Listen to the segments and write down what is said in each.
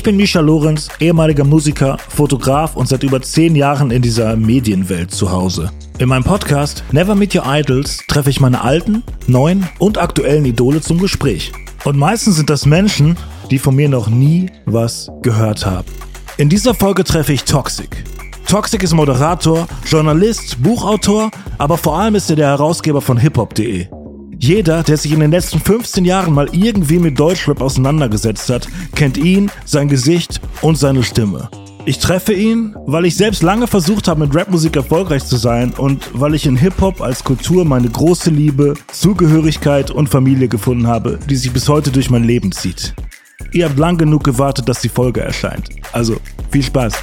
Ich bin Misha Lorenz, ehemaliger Musiker, Fotograf und seit über zehn Jahren in dieser Medienwelt zu Hause. In meinem Podcast Never Meet Your Idols treffe ich meine alten, neuen und aktuellen Idole zum Gespräch. Und meistens sind das Menschen, die von mir noch nie was gehört haben. In dieser Folge treffe ich Toxic. Toxic ist Moderator, Journalist, Buchautor, aber vor allem ist er der Herausgeber von hiphop.de. Jeder, der sich in den letzten 15 Jahren mal irgendwie mit Deutschrap auseinandergesetzt hat, kennt ihn, sein Gesicht und seine Stimme. Ich treffe ihn, weil ich selbst lange versucht habe, mit Rapmusik erfolgreich zu sein und weil ich in Hip-Hop als Kultur meine große Liebe, Zugehörigkeit und Familie gefunden habe, die sich bis heute durch mein Leben zieht. Ihr habt lang genug gewartet, dass die Folge erscheint. Also, viel Spaß.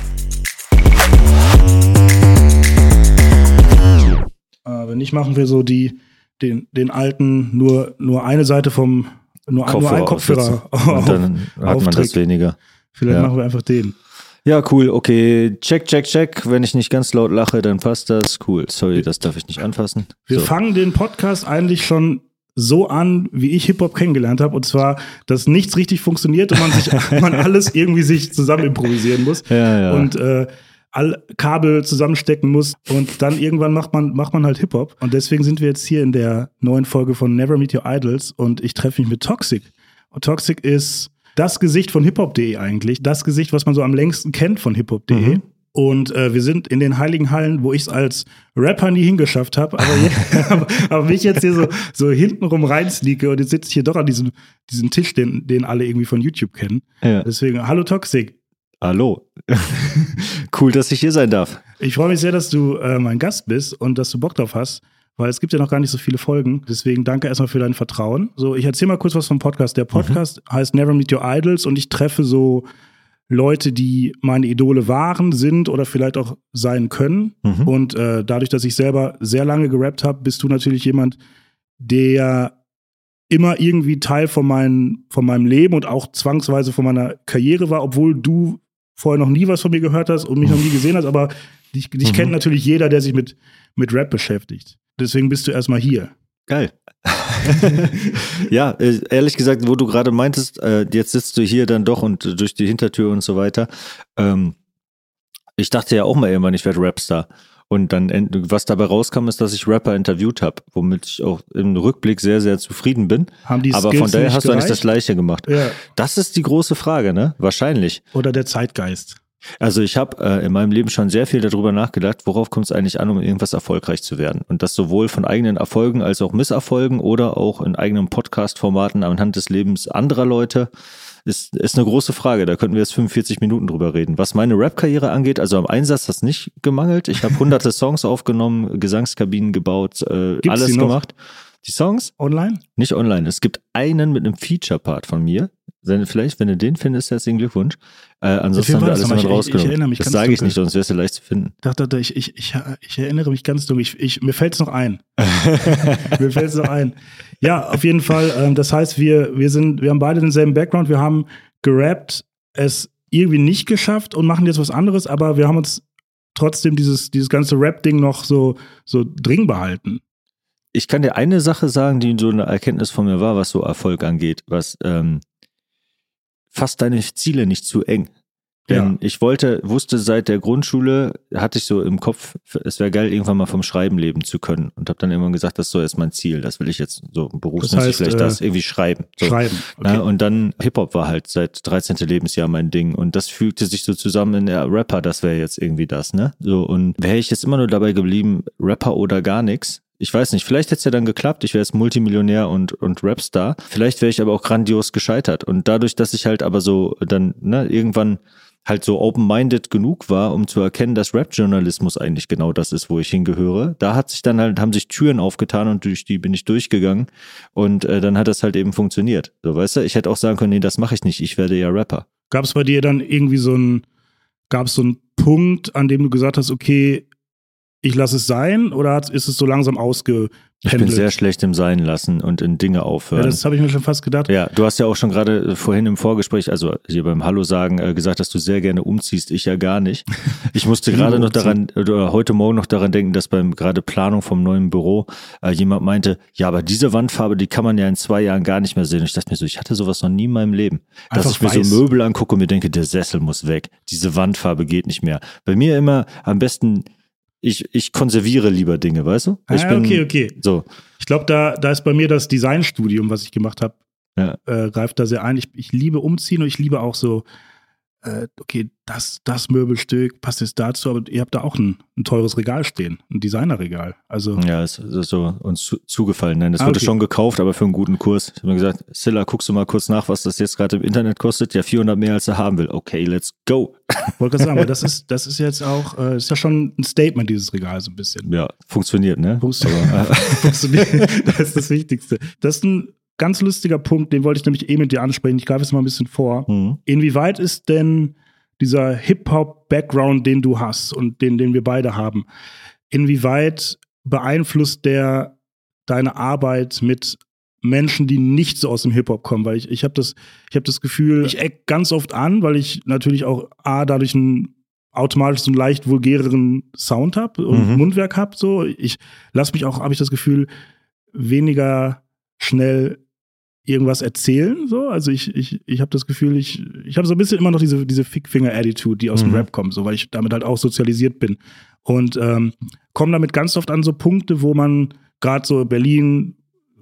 Äh, wenn nicht, machen wir so die den, den alten nur, nur eine Seite vom, nur, Kopfhörer nur ein Kopfhörer. Und dann hat man das weniger. Vielleicht ja. machen wir einfach den. Ja, cool, okay. Check, check, check. Wenn ich nicht ganz laut lache, dann passt das. Cool. Sorry, das darf ich nicht anfassen. Wir so. fangen den Podcast eigentlich schon so an, wie ich Hip-Hop kennengelernt habe. Und zwar, dass nichts richtig funktioniert und man sich man alles irgendwie sich zusammen improvisieren muss. Ja, ja. Und äh, all Kabel zusammenstecken muss und dann irgendwann macht man, macht man halt Hip-Hop. Und deswegen sind wir jetzt hier in der neuen Folge von Never Meet Your Idols und ich treffe mich mit Toxic. Und Toxic ist das Gesicht von hiphop.de eigentlich. Das Gesicht, was man so am längsten kennt von hiphop.de. Mhm. Und äh, wir sind in den heiligen Hallen, wo ich es als Rapper nie hingeschafft habe, aber, aber, mich jetzt hier so, so hintenrum reinsneake und jetzt sitze ich hier doch an diesem, diesem Tisch, den, den alle irgendwie von YouTube kennen. Ja. Deswegen, hallo Toxic. Hallo. cool, dass ich hier sein darf. Ich freue mich sehr, dass du äh, mein Gast bist und dass du Bock drauf hast, weil es gibt ja noch gar nicht so viele Folgen. Deswegen danke erstmal für dein Vertrauen. So, ich erzähle mal kurz was vom Podcast. Der mhm. Podcast mhm. heißt Never Meet Your Idols und ich treffe so Leute, die meine Idole waren, sind oder vielleicht auch sein können. Mhm. Und äh, dadurch, dass ich selber sehr lange gerappt habe, bist du natürlich jemand, der immer irgendwie Teil von, mein, von meinem Leben und auch zwangsweise von meiner Karriere war, obwohl du vorher noch nie was von mir gehört hast und mich noch nie gesehen hast, aber dich, dich mhm. kennt natürlich jeder, der sich mit, mit Rap beschäftigt. Deswegen bist du erstmal hier. Geil. ja, äh, ehrlich gesagt, wo du gerade meintest, äh, jetzt sitzt du hier dann doch und durch die Hintertür und so weiter. Ähm, ich dachte ja auch mal irgendwann, ich werde Rapstar. Und dann, was dabei rauskam, ist, dass ich Rapper interviewt habe, womit ich auch im Rückblick sehr, sehr zufrieden bin. Haben die Aber Skills von daher hast gereicht? du eigentlich das Gleiche gemacht. Ja. Das ist die große Frage, ne? Wahrscheinlich. Oder der Zeitgeist. Also ich habe äh, in meinem Leben schon sehr viel darüber nachgedacht, worauf kommt es eigentlich an, um irgendwas erfolgreich zu werden. Und das sowohl von eigenen Erfolgen als auch Misserfolgen oder auch in eigenen Podcast-Formaten anhand des Lebens anderer Leute ist, ist eine große Frage. Da könnten wir jetzt 45 Minuten drüber reden. Was meine Rap-Karriere angeht, also am Einsatz hat es nicht gemangelt. Ich habe hunderte Songs aufgenommen, Gesangskabinen gebaut, äh, alles gemacht. Die Songs? Online? Nicht online. Es gibt einen mit einem Feature-Part von mir. Vielleicht, wenn du den findest, herzlichen Glückwunsch. Äh, ansonsten haben wir alles immer rausgenommen. Ich, ich mich das sage ich nicht, sonst wäre es ja leicht zu finden. Doch, doch, doch, ich, ich, ich, ich erinnere mich ganz dunkel. Ich, ich, mir fällt es noch ein. mir fällt es noch ein. Ja, auf jeden Fall. Ähm, das heißt, wir, wir, sind, wir haben beide denselben Background. Wir haben gerappt, es irgendwie nicht geschafft und machen jetzt was anderes, aber wir haben uns trotzdem dieses, dieses ganze Rap-Ding noch so, so dring behalten ich kann dir eine Sache sagen, die so eine Erkenntnis von mir war, was so Erfolg angeht, was ähm, fasst deine Ziele nicht zu eng. Denn ja. ich wollte, wusste seit der Grundschule, hatte ich so im Kopf, es wäre geil, irgendwann mal vom Schreiben leben zu können. Und habe dann irgendwann gesagt, das ist so jetzt mein Ziel. Das will ich jetzt so berufsmäßig das heißt, vielleicht äh, das irgendwie schreiben. So. Schreiben. Okay. Ja, und dann Hip-Hop war halt seit 13. Lebensjahr mein Ding. Und das fügte sich so zusammen in der Rapper, das wäre jetzt irgendwie das, ne? So, und wäre ich jetzt immer nur dabei geblieben, Rapper oder gar nichts, ich weiß nicht, vielleicht hätte es ja dann geklappt, ich wäre jetzt Multimillionär und, und Rapstar. Vielleicht wäre ich aber auch grandios gescheitert. Und dadurch, dass ich halt aber so dann ne, irgendwann halt so open-minded genug war, um zu erkennen, dass Rap-Journalismus eigentlich genau das ist, wo ich hingehöre. Da hat sich dann halt, haben sich Türen aufgetan und durch die bin ich durchgegangen und äh, dann hat das halt eben funktioniert. So, weißt du, ich hätte auch sagen können, nee, das mache ich nicht, ich werde ja Rapper. Gab es bei dir dann irgendwie so ein, gab es so einen Punkt, an dem du gesagt hast, okay, ich lasse es sein oder ist es so langsam ausge ich bin sehr schlecht im Sein lassen und in Dinge aufhören. Ja, das habe ich mir schon fast gedacht. Ja, du hast ja auch schon gerade vorhin im Vorgespräch, also hier beim Hallo sagen, äh, gesagt, dass du sehr gerne umziehst. Ich ja gar nicht. Ich musste gerade noch daran, oder heute Morgen noch daran denken, dass beim gerade Planung vom neuen Büro äh, jemand meinte, ja, aber diese Wandfarbe, die kann man ja in zwei Jahren gar nicht mehr sehen. Und ich dachte mir so, ich hatte sowas noch nie in meinem Leben. Dass Einfach ich mir weiß. so Möbel angucke und mir denke, der Sessel muss weg. Diese Wandfarbe geht nicht mehr. Bei mir immer am besten ich, ich konserviere lieber Dinge, weißt du? Ich ah, bin, okay, okay. So. Ich glaube, da, da ist bei mir das Designstudium, was ich gemacht habe, ja. äh, greift da sehr ein. Ich, ich liebe Umziehen und ich liebe auch so äh, okay, das, das Möbelstück passt jetzt dazu, aber ihr habt da auch ein, ein teures Regal stehen, ein Designerregal. Also ja, es ist so uns zu, zugefallen. Nein, das ah, wurde okay. schon gekauft, aber für einen guten Kurs. Ich habe mir gesagt, Silla, guckst du mal kurz nach, was das jetzt gerade im Internet kostet? Ja, 400 mehr, als er haben will. Okay, let's go. Wollte gerade sagen, aber das ist, das ist jetzt auch, äh, ist ja schon ein Statement, dieses Regal so ein bisschen. Ja, funktioniert, ne? Funktioniert. Äh, funktioniert. das ist das Wichtigste. Das ist ein ganz lustiger Punkt, den wollte ich nämlich eh mit dir ansprechen. Ich greife jetzt mal ein bisschen vor. Mhm. Inwieweit ist denn dieser Hip-Hop-Background, den du hast und den, den wir beide haben, inwieweit beeinflusst der deine Arbeit mit Menschen, die nicht so aus dem Hip-Hop kommen? Weil ich, ich habe das, ich hab das Gefühl, ich eck ganz oft an, weil ich natürlich auch A, dadurch einen automatisch so einen leicht vulgäreren Sound habe und mhm. Mundwerk habe. So. Ich lasse mich auch, habe ich das Gefühl, weniger schnell irgendwas erzählen. So. Also ich, ich, ich habe das Gefühl, ich, ich habe so ein bisschen immer noch diese, diese Fickfinger-Attitude, die aus mhm. dem Rap kommt, so, weil ich damit halt auch sozialisiert bin. Und ähm, komme damit ganz oft an so Punkte, wo man gerade so Berlin,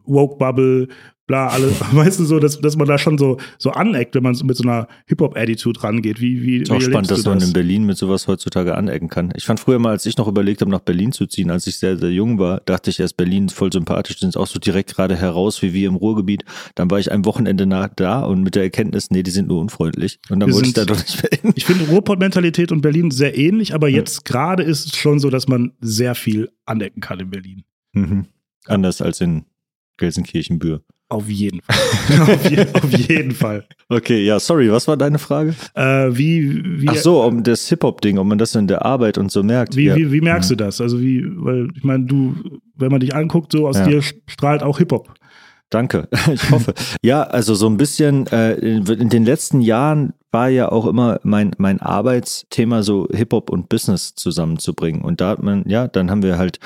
Woke Bubble, bla, alles, weißt du, so, dass, dass man da schon so, so aneckt, wenn man mit so einer Hip-Hop-Attitude rangeht. Wie, wie, ist auch spannend, dass man in Berlin mit sowas heutzutage anecken kann. Ich fand früher mal, als ich noch überlegt habe, nach Berlin zu ziehen, als ich sehr, sehr jung war, dachte ich erst, Berlin ist voll sympathisch, sind auch so direkt gerade heraus, wie wir im Ruhrgebiet. Dann war ich ein Wochenende nach da und mit der Erkenntnis, nee, die sind nur unfreundlich. Und dann wir wollte sind, ich da doch nicht mehr hin. Ich finde Ruhrpott-Mentalität und Berlin sehr ähnlich, aber jetzt ja. gerade ist es schon so, dass man sehr viel anecken kann in Berlin. Mhm. Anders als in Gelsenkirchen-Bühr. Auf jeden Fall. auf, je, auf, jeden Fall. Okay, ja, sorry, was war deine Frage? Äh, wie, wie, Ach so, um das Hip-Hop-Ding, ob man das in der Arbeit und so merkt. Wie, ja. wie, wie merkst mhm. du das? Also wie, weil ich meine, du, wenn man dich anguckt, so aus ja. dir strahlt auch Hip-Hop. Danke, ich hoffe. ja, also so ein bisschen äh, in den letzten Jahren war ja auch immer mein, mein Arbeitsthema, so Hip-Hop und Business zusammenzubringen. Und da hat man, ja, dann haben wir halt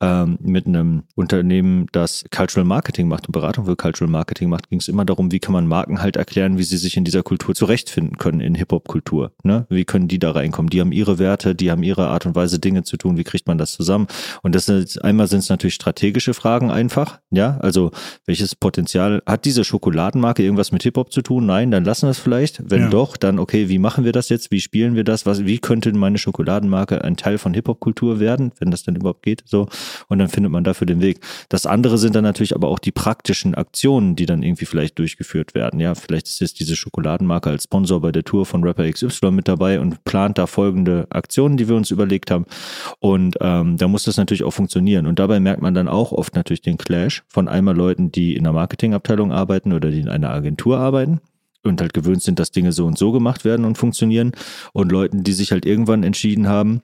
ähm, mit einem Unternehmen, das Cultural Marketing macht und Beratung für Cultural Marketing macht, ging es immer darum, wie kann man Marken halt erklären, wie sie sich in dieser Kultur zurechtfinden können, in Hip-Hop-Kultur. Ne? Wie können die da reinkommen? Die haben ihre Werte, die haben ihre Art und Weise, Dinge zu tun. Wie kriegt man das zusammen? Und das ist, einmal sind es natürlich strategische Fragen einfach. Ja, also welches Potenzial hat diese Schokoladenmarke irgendwas mit Hip-Hop zu tun? Nein, dann lassen wir es vielleicht. Wenn ja. doch, dann okay, wie machen wir das jetzt? Wie spielen wir das? Was, wie könnte meine Schokoladenmarke ein Teil von Hip-Hop-Kultur werden, wenn das denn überhaupt geht? So und dann findet man dafür den Weg. Das andere sind dann natürlich aber auch die praktischen Aktionen, die dann irgendwie vielleicht durchgeführt werden. Ja, vielleicht ist jetzt diese Schokoladenmarke als Sponsor bei der Tour von Rapper XY mit dabei und plant da folgende Aktionen, die wir uns überlegt haben. Und ähm, da muss das natürlich auch funktionieren. Und dabei merkt man dann auch oft natürlich den Clash von einmal Leuten, die in der Marketingabteilung arbeiten oder die in einer Agentur arbeiten und halt gewöhnt sind, dass Dinge so und so gemacht werden und funktionieren. Und Leuten, die sich halt irgendwann entschieden haben,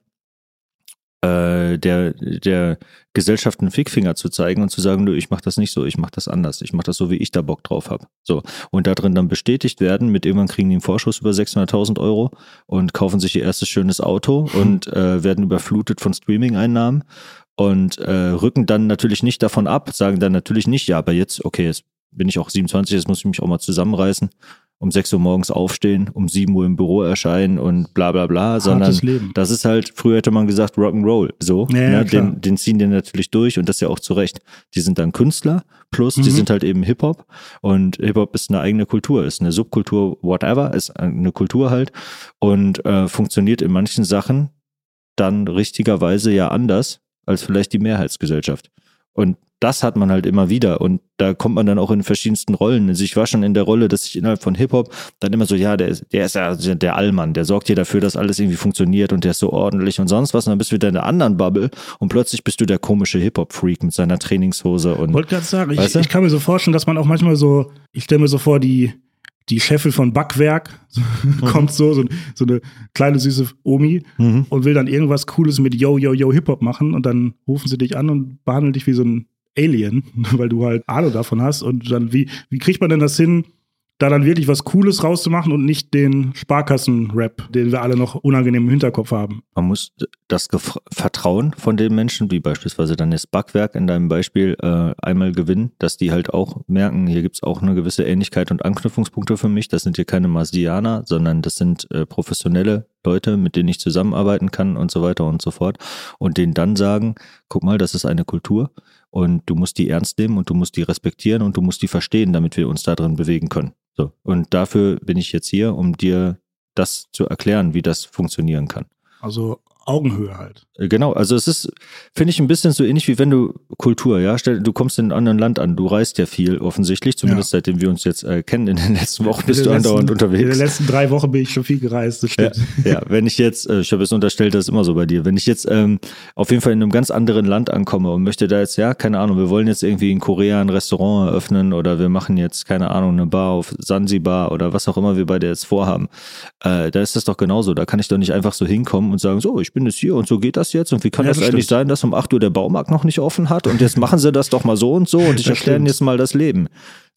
äh, der, der Gesellschaft einen Fickfinger zu zeigen und zu sagen, nö, ich mache das nicht so, ich mache das anders, ich mache das so, wie ich da Bock drauf habe. So. Und da drin dann bestätigt werden, mit irgendwann kriegen die einen Vorschuss über 600.000 Euro und kaufen sich ihr erstes schönes Auto und äh, werden überflutet von Streaming-Einnahmen und äh, rücken dann natürlich nicht davon ab, sagen dann natürlich nicht, ja, aber jetzt, okay, jetzt bin ich auch 27, jetzt muss ich mich auch mal zusammenreißen um 6 Uhr morgens aufstehen, um 7 Uhr im Büro erscheinen und bla bla bla, sondern das ist halt, früher hätte man gesagt Rock'n'Roll, so, ja, ne? den, den ziehen die natürlich durch und das ja auch zu Recht. Die sind dann Künstler, plus mhm. die sind halt eben Hip-Hop und Hip-Hop ist eine eigene Kultur, ist eine Subkultur, whatever, ist eine Kultur halt und äh, funktioniert in manchen Sachen dann richtigerweise ja anders als vielleicht die Mehrheitsgesellschaft. Und das hat man halt immer wieder und da kommt man dann auch in verschiedensten Rollen. Also ich war schon in der Rolle, dass ich innerhalb von Hip-Hop dann immer so, ja, der, der ist ja der Allmann, der sorgt hier dafür, dass alles irgendwie funktioniert und der ist so ordentlich und sonst was. Und dann bist du wieder in der anderen Bubble und plötzlich bist du der komische Hip-Hop-Freak mit seiner Trainingshose und. Wollte gerade sagen, ich, ich, kann mir so vorstellen, dass man auch manchmal so, ich stelle mir so vor, die, die Chefin von Backwerk kommt so, so, so, eine kleine süße Omi Mhm. und will dann irgendwas Cooles mit Yo, Yo, Yo Hip-Hop machen und dann rufen sie dich an und behandeln dich wie so ein Alien, weil du halt Ahnung davon hast und dann, wie, wie kriegt man denn das hin, da dann wirklich was Cooles rauszumachen und nicht den Sparkassen-Rap, den wir alle noch unangenehm im Hinterkopf haben. Man muss das Gef Vertrauen von den Menschen, wie beispielsweise dann das Backwerk in deinem Beispiel, äh, einmal gewinnen, dass die halt auch merken, hier gibt's auch eine gewisse Ähnlichkeit und Anknüpfungspunkte für mich. Das sind hier keine Marsianer, sondern das sind äh, professionelle Leute, mit denen ich zusammenarbeiten kann und so weiter und so fort. Und denen dann sagen, guck mal, das ist eine Kultur und du musst die ernst nehmen und du musst die respektieren und du musst die verstehen, damit wir uns da drin bewegen können. So. Und dafür bin ich jetzt hier, um dir das zu erklären, wie das funktionieren kann. Also Augenhöhe halt. Äh, Genau, also es ist, finde ich, ein bisschen so ähnlich wie wenn du Kultur, ja, stell, du kommst in einem anderen Land an, du reist ja viel, offensichtlich, zumindest seitdem wir uns jetzt äh, kennen in den letzten Wochen, bist du den andauernd letzten- In den unterwegs. letzten drei Wochen bin ich schon viel gereist, das Ja, stimmt. ja, wenn ich jetzt, äh, ich habe jetzt unterstellt, das ist immer so bei dir, wenn ich jetzt ähm, auf jeden Fall in einem ganz anderen Land ankomme und möchte da jetzt, ja, keine Ahnung, wir wollen jetzt irgendwie in Korea ein Restaurant eröffnen oder wir machen jetzt, keine Ahnung, eine Bar auf Sansibar oder was auch immer wir beide jetzt vorhaben, äh, da ist das doch genauso. Da kann ich doch nicht einfach so hinkommen und sagen, so, ich bin jetzt hier und so geht das jetzt und wie kann Ja, das, das eigentlich sein, dass um 8 Uhr der Baumarkt noch nicht offen hat und jetzt machen sie das doch mal so und so und ich erkläre ihnen jetzt mal das Leben.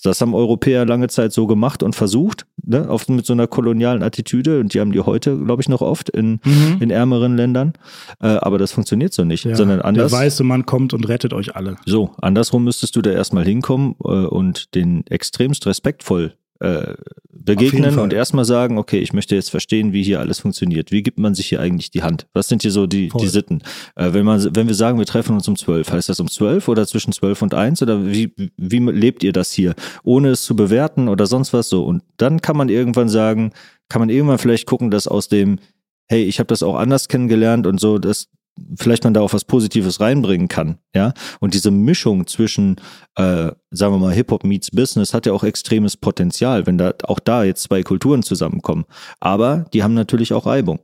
Das haben Europäer lange Zeit so gemacht und versucht, ne, oft mit so einer kolonialen Attitüde und die haben die heute, glaube ich, noch oft in, Mhm. in ärmeren Ländern. Äh, aber das funktioniert so nicht, Ja, sondern anders. Der weiße Mann kommt und rettet euch alle. So, andersrum müsstest du da erstmal hinkommen äh, und den extremst respektvoll äh, begegnen und erstmal sagen, okay, ich möchte jetzt verstehen, wie hier alles funktioniert. Wie gibt man sich hier eigentlich die Hand? Was sind hier so die, Voll. die Sitten? Äh, wenn, man, wenn wir sagen, wir treffen uns um zwölf, heißt das um zwölf oder zwischen zwölf und eins oder wie, wie lebt ihr das hier? Ohne es zu bewerten oder sonst was so. Und dann kann man irgendwann sagen, kann man irgendwann vielleicht gucken, dass aus dem, hey, ich habe das auch anders kennengelernt und so, dass vielleicht man da auch was Positives reinbringen kann, ja. Und diese Mischung zwischen, äh, sagen wir mal, Hip-Hop meets Business hat ja auch extremes Potenzial, wenn da auch da jetzt zwei Kulturen zusammenkommen. Aber die haben natürlich auch Reibung.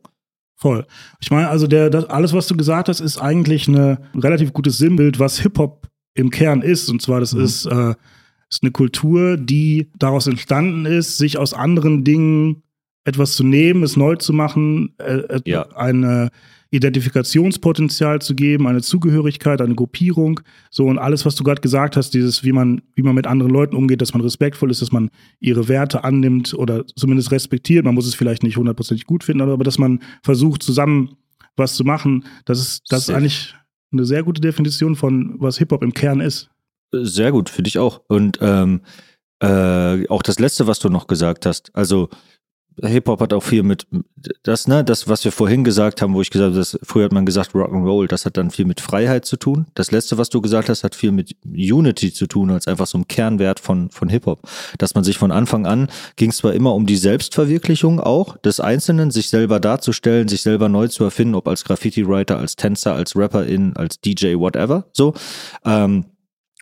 Voll. Ich meine, also der, das, alles, was du gesagt hast, ist eigentlich ein relativ gutes Sinnbild, was Hip-Hop im Kern ist. Und zwar, das Mhm. ist, äh, ist eine Kultur, die daraus entstanden ist, sich aus anderen Dingen etwas zu nehmen, es neu zu machen, äh, äh, Ja. ein Identifikationspotenzial zu geben, eine Zugehörigkeit, eine Gruppierung. So und alles, was du gerade gesagt hast, dieses, wie man, wie man mit anderen Leuten umgeht, dass man respektvoll ist, dass man ihre Werte annimmt oder zumindest respektiert. Man muss es vielleicht nicht hundertprozentig gut finden, aber dass man versucht, zusammen was zu machen, das ist, das ist eigentlich eine sehr gute Definition von, was Hip-Hop im Kern ist. Sehr gut, für dich auch. Und ähm, äh, auch das Letzte, was du noch gesagt hast, also Hip-Hop hat auch viel mit das, ne, das, was wir vorhin gesagt haben, wo ich gesagt habe, früher hat man gesagt Rock'n'Roll, das hat dann viel mit Freiheit zu tun. Das letzte, was du gesagt hast, hat viel mit Unity zu tun, als einfach so ein Kernwert von, von Hip-Hop. Dass man sich von Anfang an ging es zwar immer um die Selbstverwirklichung auch des Einzelnen, sich selber darzustellen, sich selber neu zu erfinden, ob als Graffiti-Writer, als Tänzer, als Rapperin, als DJ, whatever, so. Ähm,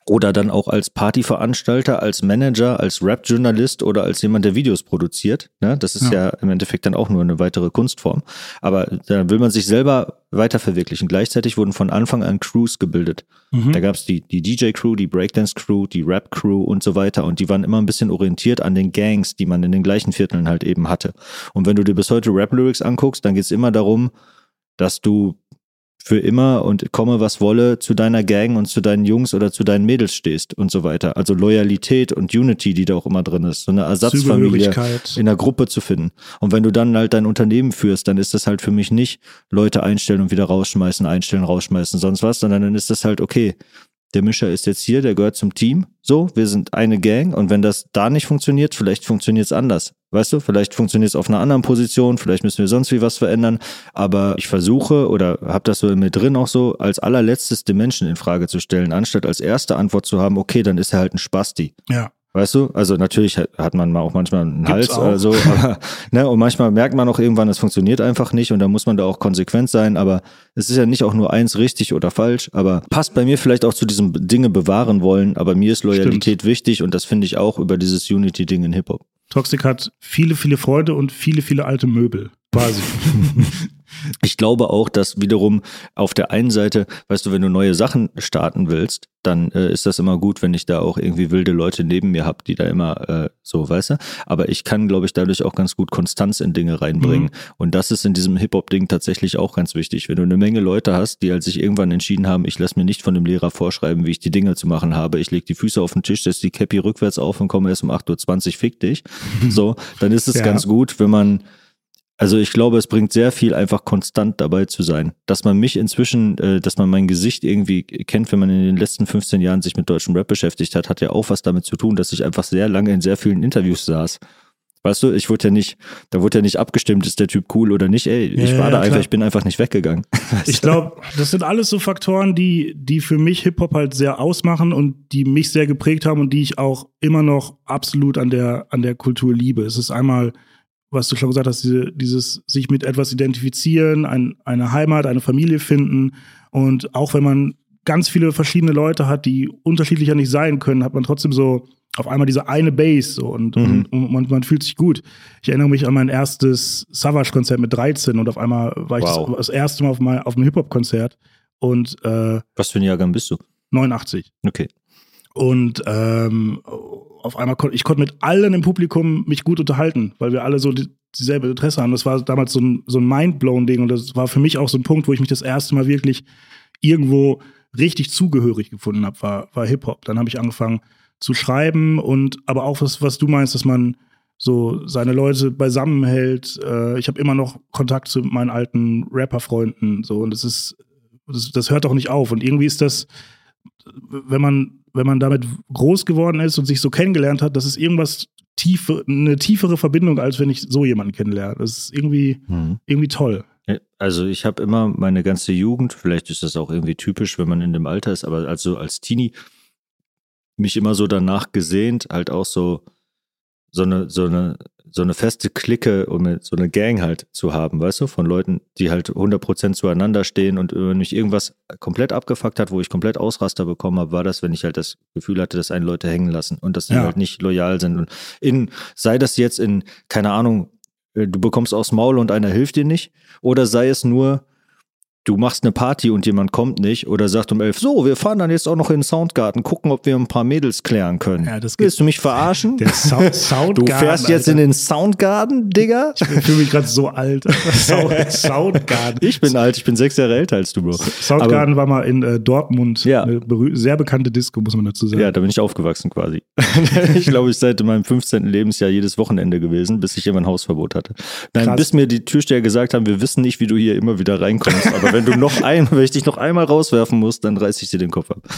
oder dann auch als Partyveranstalter, als Manager, als Rap-Journalist oder als jemand, der Videos produziert. Ne? Das ist ja. Ja. im Endeffekt dann auch nur eine weitere Kunstform. Aber da will man sich selber weiter verwirklichen. Gleichzeitig wurden von Anfang an Crews gebildet. Mhm. Da gab es die, die DJ-Crew, die Breakdance-Crew, die Rap-Crew und so weiter. Und die waren immer ein bisschen orientiert an den Gangs, die man in den gleichen Vierteln halt eben hatte. Und wenn du dir bis heute Rap-Lyrics anguckst, dann geht es immer darum, dass du für immer und komme was wolle zu deiner Gang und zu deinen Jungs oder zu deinen Mädels stehst und so weiter. Also Loyalität und Unity, die da auch immer drin ist. So eine Ersatzfamilie in der Gruppe zu finden. Und wenn du dann halt dein Unternehmen führst, dann ist das halt für mich nicht Leute einstellen und wieder rausschmeißen, einstellen, rausschmeißen, sonst was, sondern dann ist das halt okay. Der Mischer ist jetzt hier, der gehört zum Team. So, wir sind eine Gang und wenn das da nicht funktioniert, vielleicht funktioniert es anders. Weißt du, vielleicht funktioniert es auf einer anderen Position, vielleicht müssen wir sonst wie was verändern. Aber ich versuche oder habe das so in mir drin auch so, als allerletztes den Menschen in Frage zu stellen, anstatt als erste Antwort zu haben, okay, dann ist er halt ein Spasti. Ja. Weißt du? Also natürlich hat man mal auch manchmal einen Gibt's Hals auch. oder so, aber, ne, und manchmal merkt man auch irgendwann, es funktioniert einfach nicht und da muss man da auch konsequent sein, aber es ist ja nicht auch nur eins richtig oder falsch, aber passt bei mir vielleicht auch zu diesem Dinge bewahren wollen, aber mir ist Loyalität wichtig und das finde ich auch über dieses Unity-Ding in Hip-Hop. Toxic hat viele, viele Freunde und viele, viele alte Möbel. Quasi. Ich, glaube auch, dass wiederum auf der einen Seite, weißt du, wenn du neue Sachen starten willst, dann äh, ist das immer gut, wenn ich da auch irgendwie wilde Leute neben mir habe, die da immer äh, so, weißt du? Aber ich kann, glaube ich, dadurch auch ganz gut Konstanz in Dinge reinbringen. Mhm. Und das ist in diesem Hip-Hop-Ding tatsächlich auch ganz wichtig. Wenn du eine Menge Leute hast, die halt sich irgendwann entschieden haben, ich lasse mir nicht von dem Lehrer vorschreiben, wie ich die Dinge zu machen habe, ich lege die Füße auf den Tisch, setze die Cappy rückwärts auf und komme erst um 8.20 Uhr, fick dich. So, dann ist es ja. ganz gut, wenn man also ich glaube, es bringt sehr viel, einfach konstant dabei zu sein. Dass man mich inzwischen, äh, dass man mein Gesicht irgendwie kennt, wenn man in den letzten 15 Jahren sich mit deutschem Rap beschäftigt hat, hat ja auch was damit zu tun, dass ich einfach sehr lange in sehr vielen Interviews saß. Weißt du, ich wurde ja nicht, da wurde ja nicht abgestimmt, ist der Typ cool oder nicht. Ey, ich ja, war ja, da einfach, ich bin einfach nicht weggegangen. Ich glaube, das sind alles so Faktoren, die, die für mich Hip-Hop halt sehr ausmachen und die mich sehr geprägt haben und die ich auch immer noch absolut an der, an der Kultur liebe. Es ist einmal was du schon gesagt hast, diese, dieses sich mit etwas identifizieren, ein, eine Heimat, eine Familie finden. Und auch wenn man ganz viele verschiedene Leute hat, die unterschiedlicher nicht sein können, hat man trotzdem so auf einmal diese eine Base so, und, mhm. und, und man, man, fühlt sich gut. Ich erinnere mich an mein erstes Savage-Konzert mit 13 und auf einmal war wow. ich das, erste Mal auf, mein, auf einem Hip-Hop-Konzert. Und äh, Was für ein Jahrgang bist du? 89. Okay. Und ähm, auf einmal konnte ich konnte mit allen im Publikum mich gut unterhalten, weil wir alle so die, dieselbe Interesse haben. Das war damals so ein, so ein Mindblown-Ding und das war für mich auch so ein Punkt, wo ich mich das erste Mal wirklich irgendwo richtig zugehörig gefunden habe, war, war Hip-Hop. Dann habe ich angefangen zu schreiben und aber auch was, was du meinst, dass man so seine Leute beisammenhält. Äh, ich habe immer noch Kontakt zu meinen alten Rapper-Freunden so und das ist das, das hört auch nicht auf und irgendwie ist das wenn man wenn man damit groß geworden ist und sich so kennengelernt hat, das ist irgendwas tiefe, eine tiefere Verbindung, als wenn ich so jemanden kennenlerne. Das ist irgendwie, mhm. irgendwie toll. Also ich habe immer meine ganze Jugend, vielleicht ist das auch irgendwie typisch, wenn man in dem Alter ist, aber also als Teenie mich immer so danach gesehnt, halt auch so so eine so eine so eine feste Clique und so eine Gang halt zu haben, weißt du, von Leuten, die halt 100% zueinander stehen und wenn mich irgendwas komplett abgefuckt hat, wo ich komplett Ausraster bekommen habe, war das, wenn ich halt das Gefühl hatte, dass einen Leute hängen lassen und dass die ja. halt nicht loyal sind und in, sei das jetzt in, keine Ahnung, äh, du bekommst aufs Maul und einer hilft dir nicht oder sei es nur, du machst eine Party und jemand kommt nicht oder sagt um elf, so, wir fahren dann jetzt auch noch in den Soundgarten, gucken, ob wir ein paar Mädels klären können. Ja, das Willst du mich verarschen? Der Sound Soundgarten. Du fährst jetzt Alter. in den Soundgarten, Digga? Ich fühle mich gerade so alt. Soundgarten. Ich bin alt, ich bin sechs Jahre älter als du, Bro. Soundgarten war mal in äh, Dortmund ja. eine sehr bekannte Disco, muss man dazu sagen. Ja, da bin ich aufgewachsen quasi. ich glaube, ich seit meinem 15. Lebensjahr jedes Wochenende gewesen, bis ich immer ein Hausverbot hatte. Nein, Krass. bis mir die Türsteher gesagt haben, wir wissen nicht, wie du hier immer wieder reinkommst, aber wenn wenn du noch ein, wenn ich dich noch einmal rauswerfen muss, dann reiß ich dir den Kopf ab.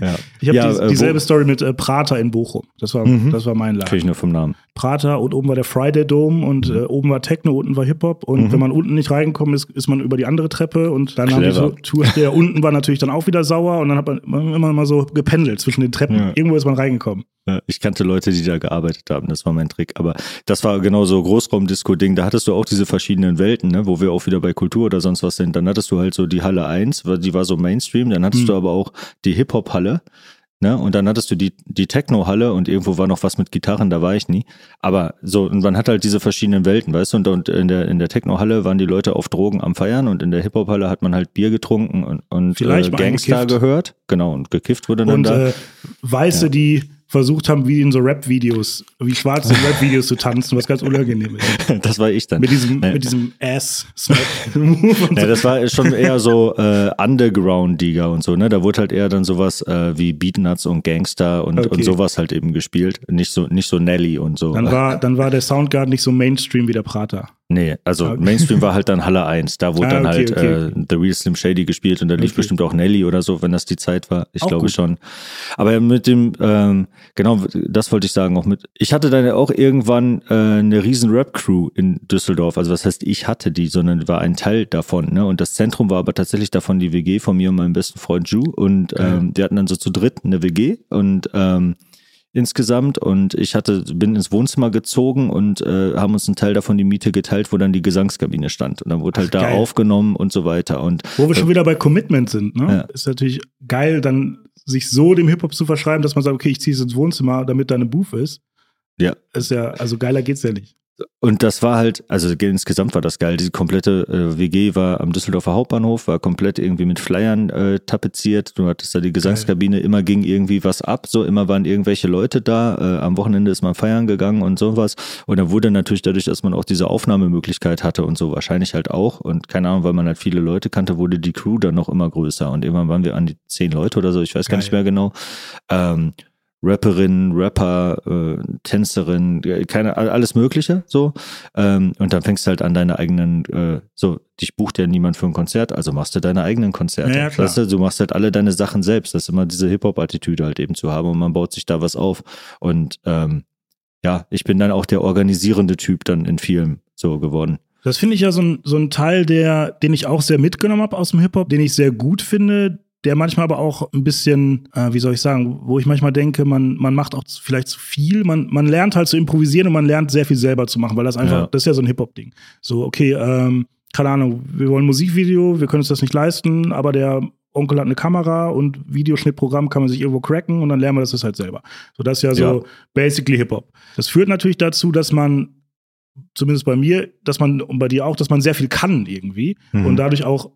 Ja. Ich habe ja, die, äh, dieselbe Story mit äh, Prater in Bochum. Das war, mhm. das war mein Laden. Krieg ich nur vom Namen. Prater und oben war der Friday Dome und äh, oben war Techno, unten war Hip-Hop. Und mhm. wenn man unten nicht reingekommen ist, ist man über die andere Treppe und dann haben die so Tour, der unten war natürlich dann auch wieder sauer und dann hat man immer mal so gependelt zwischen den Treppen. Ja. Irgendwo ist man reingekommen. Ich kannte Leute, die da gearbeitet haben, das war mein Trick. Aber das war genau so Großraumdisco-Ding. Da hattest du auch diese verschiedenen Welten, ne? wo wir auch wieder bei Kultur oder sonst was sind. Dann hattest du halt so die Halle 1, die war so Mainstream. Dann hattest mhm. du aber auch die Hip-Hop-Halle. Ne? Und dann hattest du die, die Techno-Halle und irgendwo war noch was mit Gitarren, da war ich nie. Aber so, und man hat halt diese verschiedenen Welten, weißt du? Und, und in der, in der Techno-Halle waren die Leute auf Drogen am Feiern und in der Hip-Hop-Halle hat man halt Bier getrunken und, und äh, Gangster gehört. Genau, und gekifft wurde dann und, da. Äh, Weiße, ja. die versucht haben, wie in so Rap-Videos, wie schwarz in Rap-Videos zu tanzen, was ganz unangenehm ist. Das war ich dann. Mit diesem, nee. mit diesem Ass-Smack-Move. so. das war schon eher so äh, Underground-Digger und so, ne? Da wurde halt eher dann sowas äh, wie Beatnuts und Gangster und, okay. und sowas halt eben gespielt. Nicht so, nicht so Nelly und so. Dann war, dann war der Soundgarden nicht so Mainstream wie der Prater. Nee, also okay. Mainstream war halt dann Halle 1. Da wurde ah, dann halt okay. Äh, The Real Slim Shady gespielt und da lief bestimmt auch Nelly oder so, wenn das die Zeit war. Ich auch glaube gut. schon. Aber mit dem, ähm, genau, das wollte ich sagen, auch mit. Ich hatte dann auch irgendwann äh, eine riesen Rap-Crew in Düsseldorf. Also was heißt, ich hatte die, sondern war ein Teil davon. Ne? Und das Zentrum war aber tatsächlich davon die WG von mir und meinem besten Freund Ju. Und ähm, die hatten dann so zu dritt eine WG und ähm, insgesamt und ich hatte bin ins Wohnzimmer gezogen und äh, haben uns einen Teil davon die Miete geteilt, wo dann die Gesangskabine stand und dann wurde halt Ach, da aufgenommen und so weiter und wo wir schon wieder bei Commitment sind, ne? Ja. Ist natürlich geil, dann sich so dem Hip Hop zu verschreiben, dass man sagt, okay, ich ziehe es ins Wohnzimmer, damit da eine Booth ist. Ja. Ist ja, also geiler geht's ja nicht. Und das war halt, also insgesamt war das geil. Diese komplette äh, WG war am Düsseldorfer Hauptbahnhof, war komplett irgendwie mit Flyern äh, tapeziert. Du hattest da die Gesangskabine, geil. immer ging irgendwie was ab, so immer waren irgendwelche Leute da. Äh, am Wochenende ist man feiern gegangen und sowas. Und dann wurde natürlich dadurch, dass man auch diese Aufnahmemöglichkeit hatte und so wahrscheinlich halt auch. Und keine Ahnung, weil man halt viele Leute kannte, wurde die Crew dann noch immer größer. Und irgendwann waren wir an die zehn Leute oder so, ich weiß geil. gar nicht mehr genau. Ähm, Rapperin, Rapper, äh, Tänzerin, keine, alles Mögliche, so. Ähm, und dann fängst du halt an deine eigenen, äh, so, dich bucht ja niemand für ein Konzert, also machst du deine eigenen Konzerte. Ja, klar. Weißt du, du machst halt alle deine Sachen selbst. Das ist immer diese Hip-Hop-Attitüde halt eben zu haben und man baut sich da was auf. Und ähm, ja, ich bin dann auch der organisierende Typ dann in vielen so geworden. Das finde ich ja so ein, so ein Teil, der, den ich auch sehr mitgenommen habe aus dem Hip-Hop, den ich sehr gut finde, der manchmal aber auch ein bisschen, äh, wie soll ich sagen, wo ich manchmal denke, man, man macht auch vielleicht zu viel. Man, man lernt halt zu improvisieren und man lernt sehr viel selber zu machen, weil das einfach, ja. das ist ja so ein Hip-Hop-Ding. So, okay, ähm, keine Ahnung, wir wollen Musikvideo, wir können uns das nicht leisten, aber der Onkel hat eine Kamera und Videoschnittprogramm kann man sich irgendwo cracken und dann lernen wir das halt selber. So, das ist ja so ja. basically Hip-Hop. Das führt natürlich dazu, dass man zumindest bei mir, dass man und bei dir auch, dass man sehr viel kann irgendwie mhm. und dadurch auch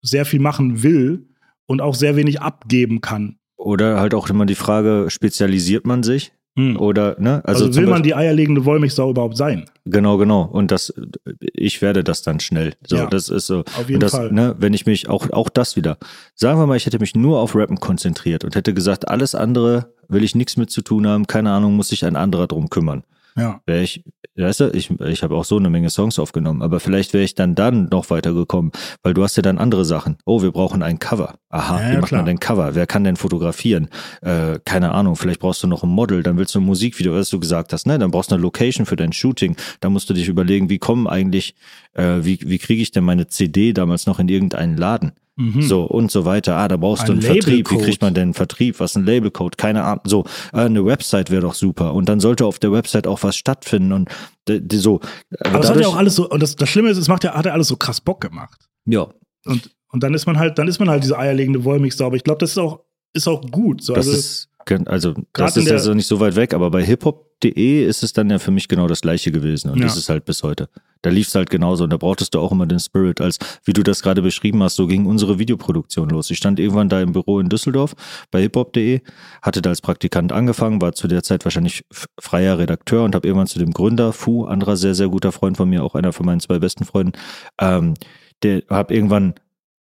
sehr viel machen will und auch sehr wenig abgeben kann. Oder halt auch immer die Frage, spezialisiert man sich? Hm. Oder, ne? Also, also will man die eierlegende Wollmilchsau überhaupt sein? Genau, genau. Und das, ich werde das dann schnell. So, ja, das ist so. Auf jeden das, Fall. Ne, wenn ich mich, auch, auch das wieder. Sagen wir mal, ich hätte mich nur auf Rappen konzentriert und hätte gesagt, alles andere will ich nichts mit zu tun haben, keine Ahnung, muss sich ein anderer drum kümmern. Ja. Wäre ich, weißt du, ich, ich habe auch so eine Menge Songs aufgenommen, aber vielleicht wäre ich dann dann noch weitergekommen, weil du hast ja dann andere Sachen. Oh, wir brauchen ein Cover. Aha, ja, wie macht klar. man denn Cover? Wer kann denn fotografieren? Äh, keine Ahnung, vielleicht brauchst du noch ein Model, dann willst du ein Musikvideo, was du gesagt hast, ne? Dann brauchst du eine Location für dein Shooting. Da musst du dich überlegen, wie kommen eigentlich, äh, wie, wie kriege ich denn meine CD damals noch in irgendeinen Laden? Mhm. So und so weiter. Ah, da brauchst ein du einen Vertrieb. Wie kriegt man denn einen Vertrieb? Was ist ein Labelcode? Keine Ahnung. So, äh, eine Website wäre doch super. Und dann sollte auf der Website auch was stattfinden und die, so. Aber das hat ja auch alles so, und das, das Schlimme ist, es macht ja, hat ja alles so krass Bock gemacht. Ja. Und, und dann ist man halt, dann ist man halt diese eierlegende Wollmilchsau. Aber ich glaube, das ist auch, ist auch gut. So, das also, ist, also das ist ja so nicht so weit weg, aber bei hiphop.de ist es dann ja für mich genau das gleiche gewesen und ja. das ist halt bis heute. Da lief es halt genauso und da brauchtest du auch immer den Spirit, als wie du das gerade beschrieben hast, so ging unsere Videoproduktion los. Ich stand irgendwann da im Büro in Düsseldorf bei hiphop.de, hatte da als Praktikant angefangen, war zu der Zeit wahrscheinlich freier Redakteur und habe irgendwann zu dem Gründer, Fu, anderer sehr, sehr guter Freund von mir, auch einer von meinen zwei besten Freunden, ähm, der habe irgendwann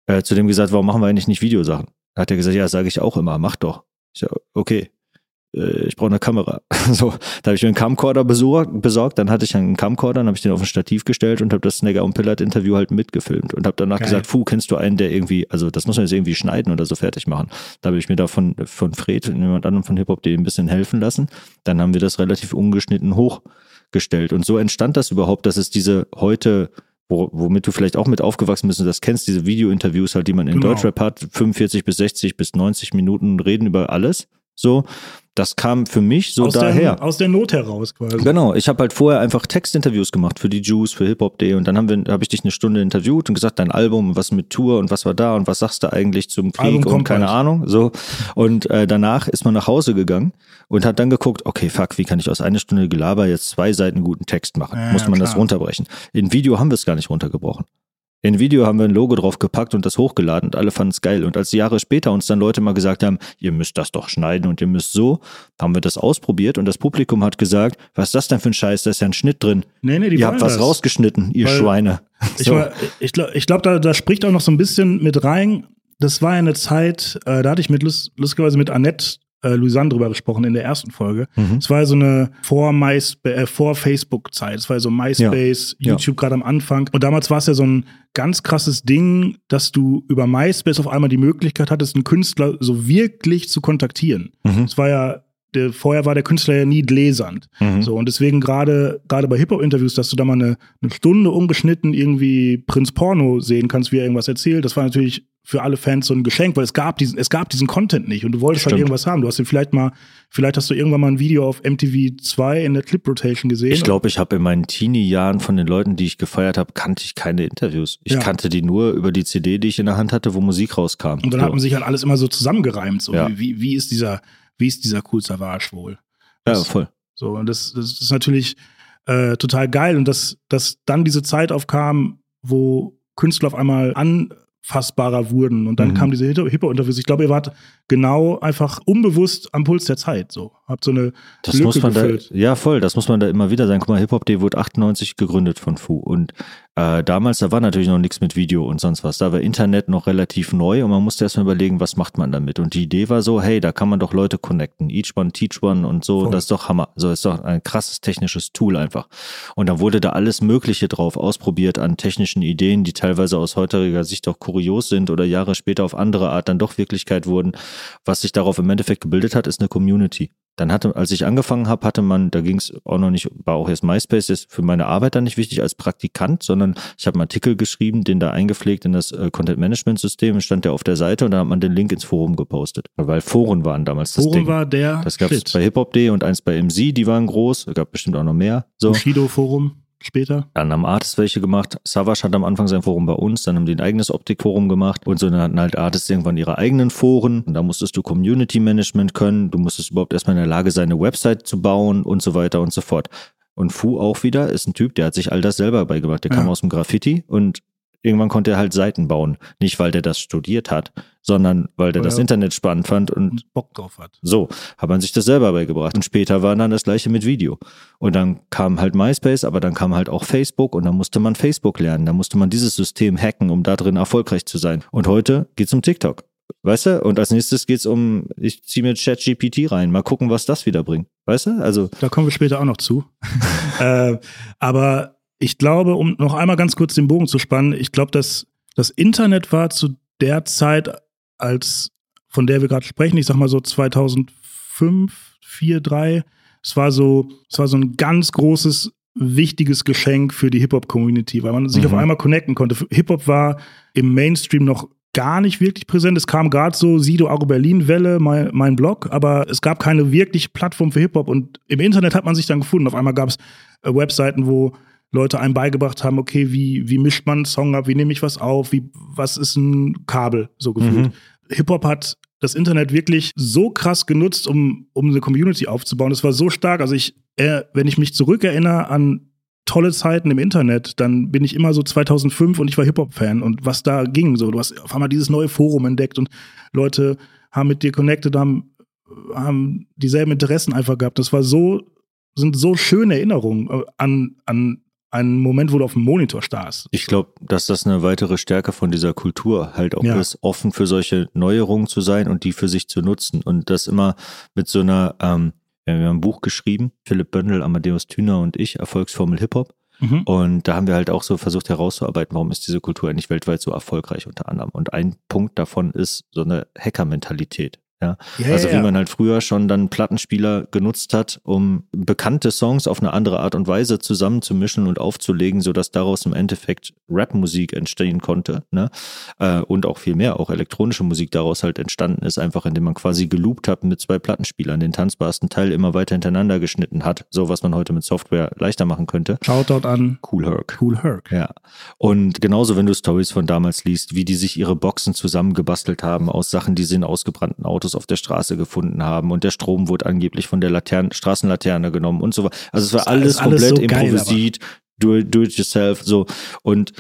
äh, zu dem gesagt, warum machen wir eigentlich nicht Videosachen? Da hat er gesagt, ja, sage ich auch immer, mach doch. Ich so, okay, äh, ich brauche eine Kamera. So, da habe ich mir einen Camcorder besorgt, dann hatte ich einen Camcorder, dann habe ich den auf ein Stativ gestellt und habe das Snagger und Pillard Interview halt mitgefilmt und habe danach Geil. gesagt, Fu, kennst du einen, der irgendwie, also das muss man jetzt irgendwie schneiden oder so fertig machen. Da habe ich mir da von, von Fred und jemand anderem von Hip-Hop.de ein bisschen helfen lassen. Dann haben wir das relativ ungeschnitten hochgestellt und so entstand das überhaupt, dass es diese heute womit du vielleicht auch mit aufgewachsen bist und das kennst, diese Video-Interviews halt, die man in genau. Deutschrap hat, 45 bis 60 bis 90 Minuten reden über alles. So, das kam für mich so aus daher. Der, aus der Not heraus quasi. Genau, ich habe halt vorher einfach Textinterviews gemacht für die Juice, für Hip-Hop.de und dann haben wir, habe ich dich eine Stunde interviewt und gesagt, dein Album, was mit Tour und was war da und was sagst du eigentlich zum Krieg und keine halt. Ahnung. So. Und äh, danach ist man nach Hause gegangen und hat dann geguckt, okay, fuck, wie kann ich aus einer Stunde Gelaber jetzt zwei Seiten guten Text machen? Ja, Muss man klar. das runterbrechen. In Video haben wir es gar nicht runtergebrochen. In Video haben wir ein Logo drauf gepackt und das hochgeladen und alle fanden es geil. Und als Jahre später uns dann Leute mal gesagt haben, ihr müsst das doch schneiden und ihr müsst so, haben wir das ausprobiert und das Publikum hat gesagt, was ist das denn für ein Scheiß, da ist ja ein Schnitt drin. Nee, nee, die ihr habt was das. rausgeschnitten, ihr Weil Schweine. Ich, so. ich glaube, glaub, da, da spricht auch noch so ein bisschen mit rein. Das war ja eine Zeit, äh, da hatte ich mit lustigerweise mit Annette äh, Luisanne drüber gesprochen in der ersten Folge. Mhm. Es mhm. war ja so eine vor, äh, vor Facebook-Zeit. Es war ja so MySpace, ja. YouTube ja. gerade am Anfang. Und damals war es ja so ein ganz krasses Ding, dass du über MySpace auf einmal die Möglichkeit hattest, einen Künstler so wirklich zu kontaktieren. Mhm. Es war ja der, vorher war der Künstler ja nie gläsernd. Mhm. So, und deswegen gerade, gerade bei Hip-Hop-Interviews, dass du da mal eine, eine Stunde ungeschnitten irgendwie Prinz Porno sehen kannst, wie er irgendwas erzählt, das war natürlich für alle Fans so ein Geschenk, weil es gab diesen, es gab diesen Content nicht und du wolltest halt Stimmt. halt irgendwas haben. Du hast ihn vielleicht mal, vielleicht hast du irgendwann mal ein Video auf MTV 2 in der Clip Rotation gesehen. Ich glaube, ich habe in meinen Teenie-Jahren von den Leuten, die ich gefeiert habe, kannte ich keine Interviews. Ich ja. kannte die nur über die CD, die ich in der Hand hatte, wo Musik rauskam. Und dann so. hat man sich halt alles immer so zusammengereimt. So, ja. wie, wie ist dieser, wie ist dieser Cool Savage wohl? Das, ja, voll. So, und das, das ist natürlich, äh, total geil. Und dass, dass dann diese Zeit aufkam, wo Künstler auf einmal anfassbarer wurden. Und dann Mhm. kam diese Hippo-Interviews. Ich glaube, ihr wart genau einfach unbewusst am Puls der Zeit. So. Habt so eine Das Lücke muss man gefüllt. da, ja voll, das muss man da immer wieder sagen. Guck mal, Hip-Hop-Day wurde 98 gegründet von Fu und äh, damals, da war natürlich noch nichts mit Video und sonst was. Da war Internet noch relativ neu und man musste erstmal überlegen, was macht man damit. Und die Idee war so, hey, da kann man doch Leute connecten. Each one, teach one und so. Voll. Das ist doch Hammer. So ist doch ein krasses technisches Tool einfach. Und dann wurde da alles Mögliche drauf ausprobiert an technischen Ideen, die teilweise aus heutiger Sicht auch kurios sind oder Jahre später auf andere Art dann doch Wirklichkeit wurden. Was sich darauf im Endeffekt gebildet hat, ist eine Community. Dann hatte, als ich angefangen habe, hatte man, da ging es auch noch nicht, war auch erst MySpace, ist für meine Arbeit dann nicht wichtig als Praktikant, sondern ich habe einen Artikel geschrieben, den da eingepflegt in das äh, Content Management System, stand der auf der Seite und dann hat man den Link ins Forum gepostet. Weil Foren waren damals das Forum Ding. war der das gab es bei Hip-Hop.de und eins bei MC, die waren groß, gab bestimmt auch noch mehr. So. Bushido-Forum später. Dann haben Artists welche gemacht. Savage hat am Anfang sein Forum bei uns, dann haben die ein eigenes Optikforum gemacht und so dann hatten halt Artists irgendwann ihre eigenen Foren. Und da musstest du Community Management können, du musstest überhaupt erstmal in der Lage sein, eine Website zu bauen und so weiter und so fort. Und Fu auch wieder ist ein Typ, der hat sich all das selber beigebracht. Der Ja. kam aus dem Graffiti und irgendwann konnte er halt Seiten bauen. Nicht, weil der das studiert hat, sondern weil der Weil das er- Internet spannend fand und Und Bock drauf hat. so, hat man sich das selber beigebracht. Und später war dann das gleiche mit Video. Und dann kam halt MySpace, aber dann kam halt auch Facebook und dann musste man Facebook lernen. Da musste man dieses System hacken, um da drin erfolgreich zu sein. Und heute geht's um TikTok. Weißt du? Und als nächstes geht's um, ich ziehe mir ChatGPT rein. Mal gucken, was das wieder bringt. Weißt du? Also, Da kommen wir später auch noch zu. äh, aber ich glaube, um noch einmal ganz kurz den Bogen zu spannen, ich glaube, dass das Internet war zu der Zeit, als von der wir gerade sprechen, ich sag mal so 2005, 4, 3, es war so, es war so ein ganz großes, wichtiges Geschenk für die Hip-Hop-Community, weil man sich Mhm. auf einmal connecten konnte. Hip-Hop war im Mainstream noch gar nicht wirklich präsent. Es kam gerade so Sido Argo Berlin Welle, mein, mein Blog, aber es gab keine wirkliche Plattform für Hip-Hop und im Internet hat man sich dann gefunden. Auf einmal gab es äh, Webseiten, wo Leute einem beigebracht haben, okay, wie, wie mischt man einen Song ab, wie nehme ich was auf, wie, was ist ein Kabel, so gefühlt. Mhm. Hip-Hop hat das Internet wirklich so krass genutzt, um, um eine Community aufzubauen. Das war so stark. Also ich, äh, wenn ich mich zurückerinnere an tolle Zeiten im Internet, dann bin ich immer so 2005 und ich war Hip-Hop-Fan und was da ging so. Du hast auf einmal dieses neue Forum entdeckt und Leute haben mit dir connected, haben, haben dieselben Interessen einfach gehabt. Das war so, sind so schöne Erinnerungen äh, an, an einen Moment, wo du auf dem Monitor starrst. ich glaube, dass das eine weitere Stärke von dieser Kultur halt auch Ja. ist, offen für solche Neuerungen zu sein und die für sich zu nutzen. Und das immer mit so einer, ähm, wir haben ein Buch geschrieben, Philipp Böndel, Amadeus Thüner und ich, Erfolgsformel Hip-Hop. Mhm. Und da haben wir halt auch so versucht herauszuarbeiten, warum ist diese Kultur eigentlich weltweit so erfolgreich unter anderem. Und ein Punkt davon ist so eine Hacker-Mentalität. Ja, Ja, also ja, wie man halt früher schon dann Plattenspieler genutzt hat, um bekannte Songs auf eine andere Art und Weise zusammenzumischen und aufzulegen, sodass daraus im Endeffekt Rapmusik entstehen konnte. Ne? Äh, und auch viel mehr, auch elektronische Musik daraus halt entstanden ist, einfach indem man quasi geloopt hat mit zwei Plattenspielern, den tanzbarsten Teil immer weiter hintereinander geschnitten hat, so was man heute mit Software leichter machen könnte. Shoutout an Cool Herc. Cool Herc. Ja. Und genauso, wenn du Stories von damals liest, wie die sich ihre Boxen zusammengebastelt haben aus Sachen, die sie in ausgebrannten Autos auf der Straße gefunden haben und der Strom wurde angeblich von der Laterne, Straßenlaterne genommen und so weiter. Also es war alles, alles komplett so improvisiert, do, do it yourself, so. Und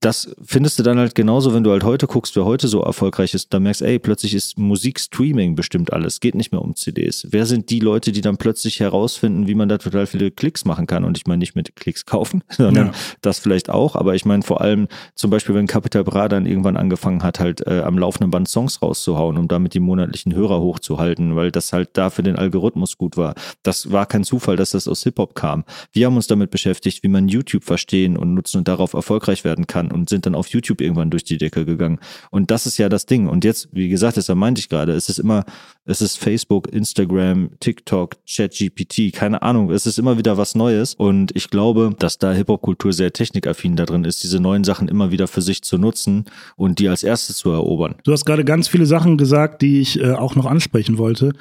das findest du dann halt genauso, wenn du halt heute guckst, wer heute so erfolgreich ist, da merkst, ey, plötzlich ist Musikstreaming bestimmt alles, geht nicht mehr um CDs. Wer sind die Leute, die dann plötzlich herausfinden, wie man da total viele Klicks machen kann? Und ich meine nicht mit Klicks kaufen, sondern Ja. das vielleicht auch, aber ich meine vor allem zum Beispiel, wenn Capital Bra dann irgendwann angefangen hat, halt äh, am laufenden Band Songs rauszuhauen, um damit die monatlichen Hörer hochzuhalten, weil das halt da für den Algorithmus gut war. Das war kein Zufall, dass das aus Hip-Hop kam. Wir haben uns damit beschäftigt, wie man YouTube verstehen und nutzen und darauf erfolgreich werden kann und sind dann auf YouTube irgendwann durch die Decke gegangen. Und das ist ja das Ding. Und jetzt, wie gesagt, das meinte ich gerade, es ist immer, es ist Facebook, Instagram, TikTok, ChatGPT, keine Ahnung, es ist immer wieder was Neues. Und ich glaube, dass da Hip-Hop-Kultur sehr technikaffin da drin ist, diese neuen Sachen immer wieder für sich zu nutzen und die als erstes zu erobern. Du hast gerade ganz viele Sachen gesagt, die ich äh, auch noch ansprechen wollte.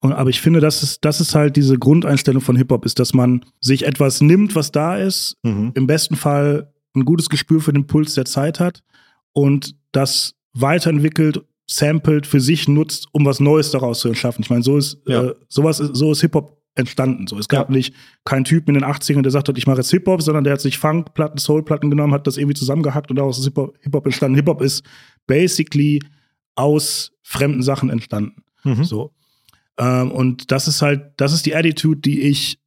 Und, aber ich finde, das ist, das ist halt diese Grundeinstellung von Hip-Hop, ist, dass man sich etwas nimmt, was da ist, Mhm. im besten Fall ein gutes Gespür für den Puls der Zeit hat und das weiterentwickelt, samplet, für sich nutzt, um was Neues daraus zu erschaffen. Ich meine, so ist, Ja. äh, sowas so ist Hip-Hop entstanden. So, es gab Ja. nicht keinen Typen in den 80ern, der sagt hat, ich mache jetzt Hip-Hop, sondern der hat sich Funk-Platten, Soul-Platten genommen, hat das irgendwie zusammengehackt und daraus ist Hip-Hop Hip-Hop entstanden. Hip-Hop ist basically aus fremden Sachen entstanden. Mhm. So. Ähm, und das ist halt, das ist die Attitude, die ich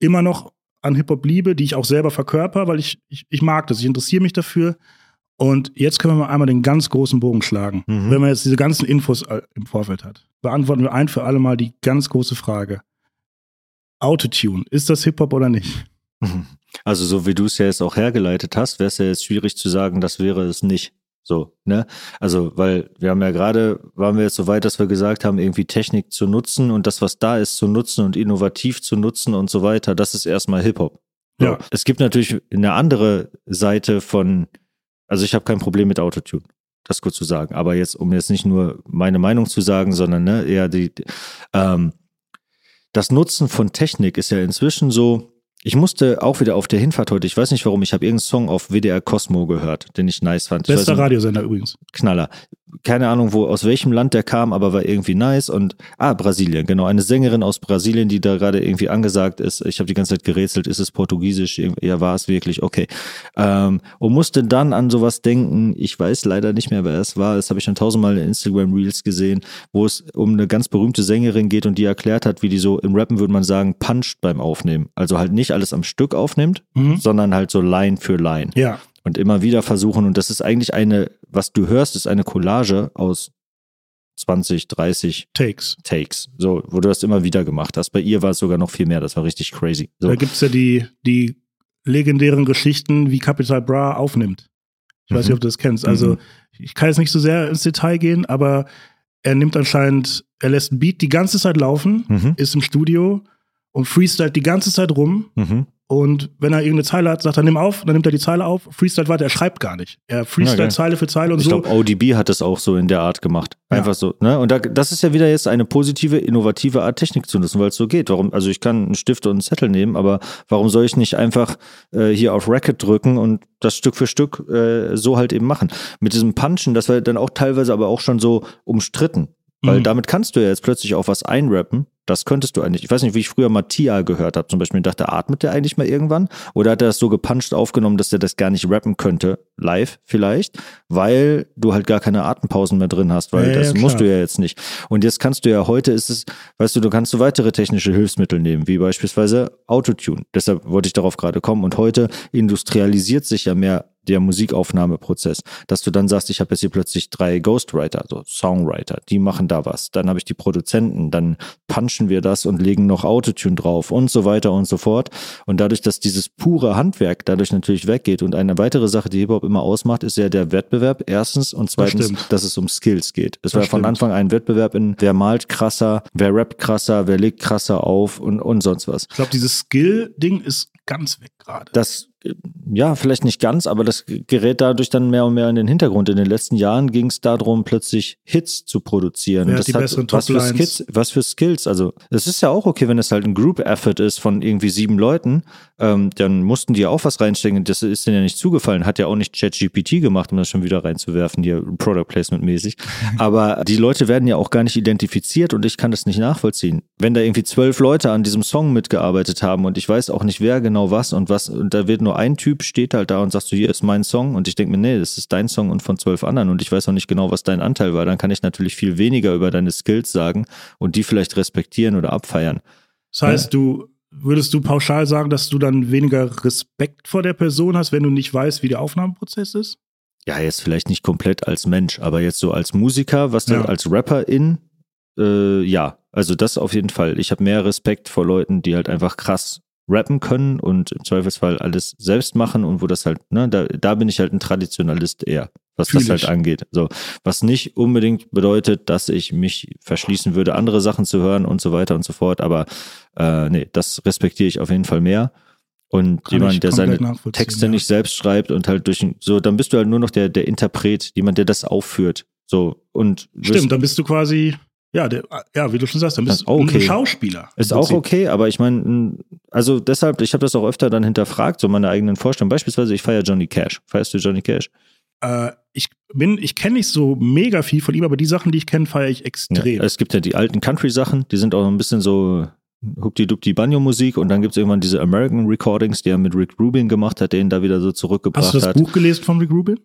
immer noch an Hip-Hop liebe, die ich auch selber verkörper, weil ich, ich, ich mag das, ich interessiere mich dafür. Und jetzt können wir mal einmal den ganz großen Bogen schlagen. Mhm. Wenn man jetzt diese ganzen Infos äh, im Vorfeld hat, beantworten wir ein für alle Mal die ganz große Frage. Autotune, ist das Hip-Hop oder nicht? Mhm. Also so wie du es ja jetzt auch hergeleitet hast, wäre es ja jetzt schwierig zu sagen, das wäre es nicht. So, ne? Also, weil wir haben ja gerade, waren wir jetzt so weit, dass wir gesagt haben, irgendwie Technik zu nutzen und das, was da ist, zu nutzen und innovativ zu nutzen und so weiter, das ist erstmal Hip-Hop. So. Ja. Es gibt natürlich eine andere Seite von, also ich habe kein Problem mit Autotune, das kurz zu sagen. Aber jetzt, um jetzt nicht nur meine Meinung zu sagen, sondern ne, eher die, ähm, das Nutzen von Technik ist ja inzwischen so, ich musste auch wieder auf der Hinfahrt heute, ich weiß nicht warum, ich habe irgendeinen Song auf WDR Cosmo gehört, den ich nice fand. Bester Radiosender übrigens. Knaller. Keine Ahnung, wo, aus welchem Land der kam, aber war irgendwie nice und, ah, Brasilien, genau, eine Sängerin aus Brasilien, die da gerade irgendwie angesagt ist. Ich habe die ganze Zeit gerätselt, ist es Portugiesisch? Ja, war es wirklich, okay. Ähm, und musste dann an sowas denken, ich weiß leider nicht mehr, wer es war, das habe ich schon tausendmal in Instagram Reels gesehen, wo es um eine ganz berühmte Sängerin geht und die erklärt hat, wie die so, im Rappen würde man sagen, puncht beim Aufnehmen. Also halt nicht alles am Stück aufnimmt, Mhm. sondern halt so Line für Line Ja, und immer wieder versuchen. Und das ist eigentlich eine, was du hörst, ist eine Collage aus 20, 30 Takes. Takes, so, wo du das immer wieder gemacht hast. Bei ihr war es sogar noch viel mehr, das war richtig crazy. So. Da gibt's ja die, die legendären Geschichten, wie Capital Bra aufnimmt. Ich weiß Mhm. nicht, ob du das kennst. Also, Mhm. ich kann jetzt nicht so sehr ins Detail gehen, aber er nimmt anscheinend, er lässt einen Beat die ganze Zeit laufen, Mhm. ist im Studio und freestylt die ganze Zeit rum. Und wenn er irgendeine Zeile hat, sagt er, nimm auf, dann nimmt er die Zeile auf, freestylt weiter, er schreibt gar nicht. Er freestylt Ja, geil. Zeile für Zeile und Ich so. glaube, ODB hat das auch so in der Art gemacht. Ja. Einfach so, ne? Und da, das ist ja wieder jetzt eine positive, innovative Art, Technik zu nutzen, weil es so geht. Warum, also ich kann einen Stift und einen Zettel nehmen, aber warum soll ich nicht einfach äh, hier auf Racket drücken und das Stück für Stück äh, so halt eben machen? Mit diesem Punchen, das war dann auch teilweise aber auch schon so umstritten. Weil Mhm. damit kannst du ja jetzt plötzlich auch was einrappen. Das könntest du eigentlich. Ich weiß nicht, wie ich früher Mattia gehört habe. Zum Beispiel dachte, atmet der eigentlich mal irgendwann? Oder hat er das so gepuncht aufgenommen, dass er das gar nicht rappen könnte? Live vielleicht? Weil du halt gar keine Atempausen mehr drin hast, weil Ja, ja, das klar. musst du ja jetzt nicht. Und jetzt kannst du ja heute ist es, weißt du, du kannst du weitere technische Hilfsmittel nehmen, wie beispielsweise Autotune. Deshalb wollte ich darauf gerade kommen. Und heute industrialisiert sich ja mehr der Musikaufnahmeprozess, dass du dann sagst, ich habe jetzt hier plötzlich drei Ghostwriter, also Songwriter, die machen da was. Dann habe ich die Produzenten, dann punchen wir das und legen noch Autotune drauf und so weiter und so fort. Und dadurch, dass dieses pure Handwerk dadurch natürlich weggeht und eine weitere Sache, die Hip-Hop immer ausmacht, ist ja der Wettbewerb. Erstens und zweitens, stimmt. dass es um Skills geht. Es Das war von. Anfang an ein Wettbewerb in, wer malt krasser, wer rappt krasser, wer legt krasser auf und, und sonst was. Ich glaube, dieses Skill-Ding ist ganz weg gerade. Das, äh, ja, vielleicht nicht ganz, aber das gerät dadurch dann mehr und mehr in den Hintergrund. In den letzten Jahren ging es darum, plötzlich Hits zu produzieren. Hat das die besseren was für? Skills, was für Skills. Also, es ist ja auch okay, wenn es halt ein Group-Effort ist von irgendwie sieben Leuten, ähm, dann mussten die ja auch was reinstecken. Das ist denen ja nicht zugefallen. Hat ja auch nicht ChatGPT gemacht, um das schon wieder reinzuwerfen, hier Product Placement mäßig. Aber die Leute werden ja auch gar nicht identifiziert und ich kann das nicht nachvollziehen. Wenn da irgendwie zwölf Leute an diesem Song mitgearbeitet haben und ich weiß auch nicht, wer genau was und was, und da wird nur ein Typ, steht halt da und sagst du, hier ist mein Song und ich denke mir, nee, das ist dein Song und von zwölf anderen und ich weiß auch nicht genau, was dein Anteil war, dann kann ich natürlich viel weniger über deine Skills sagen und die vielleicht respektieren oder abfeiern. Das heißt, du würdest du pauschal sagen, dass du dann weniger Respekt vor der Person hast, wenn du nicht weißt, wie der Aufnahmeprozess ist? Ja, jetzt vielleicht nicht komplett als Mensch, aber jetzt so als Musiker, was Ja. du als Rapper in, äh, ja, also das auf jeden Fall. Ich habe mehr Respekt vor Leuten, die halt einfach krass rappen können und im Zweifelsfall alles selbst machen und wo das halt, ne, da, da bin ich halt ein Traditionalist eher, was Fühl das halt ich. angeht. So, was nicht unbedingt bedeutet, dass ich mich verschließen würde, andere Sachen zu hören und so weiter und so fort, aber äh, nee, das respektiere ich auf jeden Fall mehr. Und Kann jemand, der seine Texte ja. nicht selbst schreibt und halt durch so, dann bist du halt nur noch der, der Interpret, jemand, der das aufführt. So, und Stimmt, dann bist du quasi, ja, der, ja, wie du schon sagst, dann bist Ja, du okay. ein Schauspieler. Ist auch okay, aber ich meine, also deshalb, ich habe das auch öfter dann hinterfragt, so meine eigenen Vorstellungen. Beispielsweise, ich feiere Johnny Cash. Feierst du Johnny Cash? Äh, ich bin, ich kenne nicht so mega viel von ihm, aber die Sachen, die ich kenne, feiere ich Ja. extrem. Es gibt ja die alten Country-Sachen, die sind auch ein bisschen so Hupti-Dupti Banjo-Musik und dann gibt es irgendwann diese American Recordings, die er mit Rick Rubin gemacht hat, den da wieder so zurückgebracht Hast du das hat. Buch gelesen von Rick Rubin?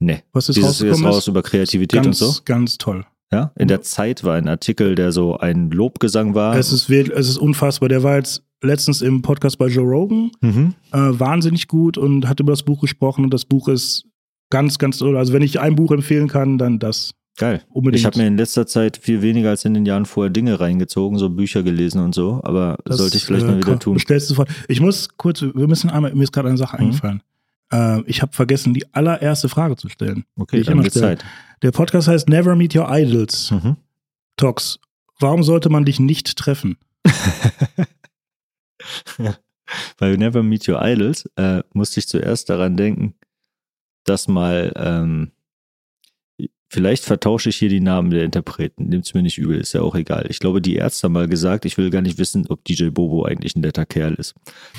Nee. Was ist Dieses rausgekommen ist raus über Kreativität Ganz, und so. ganz toll. Ja. In der Zeit war ein Artikel, der so ein Lobgesang war. Es ist, es ist unfassbar. Der war jetzt letztens im Podcast bei Joe Rogan. mhm. Äh, wahnsinnig gut und hat über das Buch gesprochen. Und das Buch ist ganz, ganz toll. Also wenn ich ein Buch empfehlen kann, dann das. Geil. Unbedingt. Ich habe mir in letzter Zeit viel weniger als in den Jahren vorher Dinge reingezogen, so Bücher gelesen und so, aber Das, sollte ich vielleicht äh, mal wieder tun. Bestellst du vor. Ich muss kurz, wir müssen einmal, mir ist gerade eine Sache Mhm. eingefallen. Äh, ich habe vergessen, die allererste Frage zu stellen. Okay, ich immer stelle. Zeit. Der Podcast heißt Never Meet Your Idols. Mhm. Tox. Warum sollte man dich nicht treffen? Bei Never Meet Your Idols äh, musste ich zuerst daran denken, dass mal, ähm, vielleicht vertausche ich hier die Namen der Interpreten, nimmt's mir nicht übel, ist ja auch egal. Ich glaube, die Ärzte haben mal gesagt, ich will gar nicht wissen, ob DJ Bobo eigentlich ein netter Kerl ist.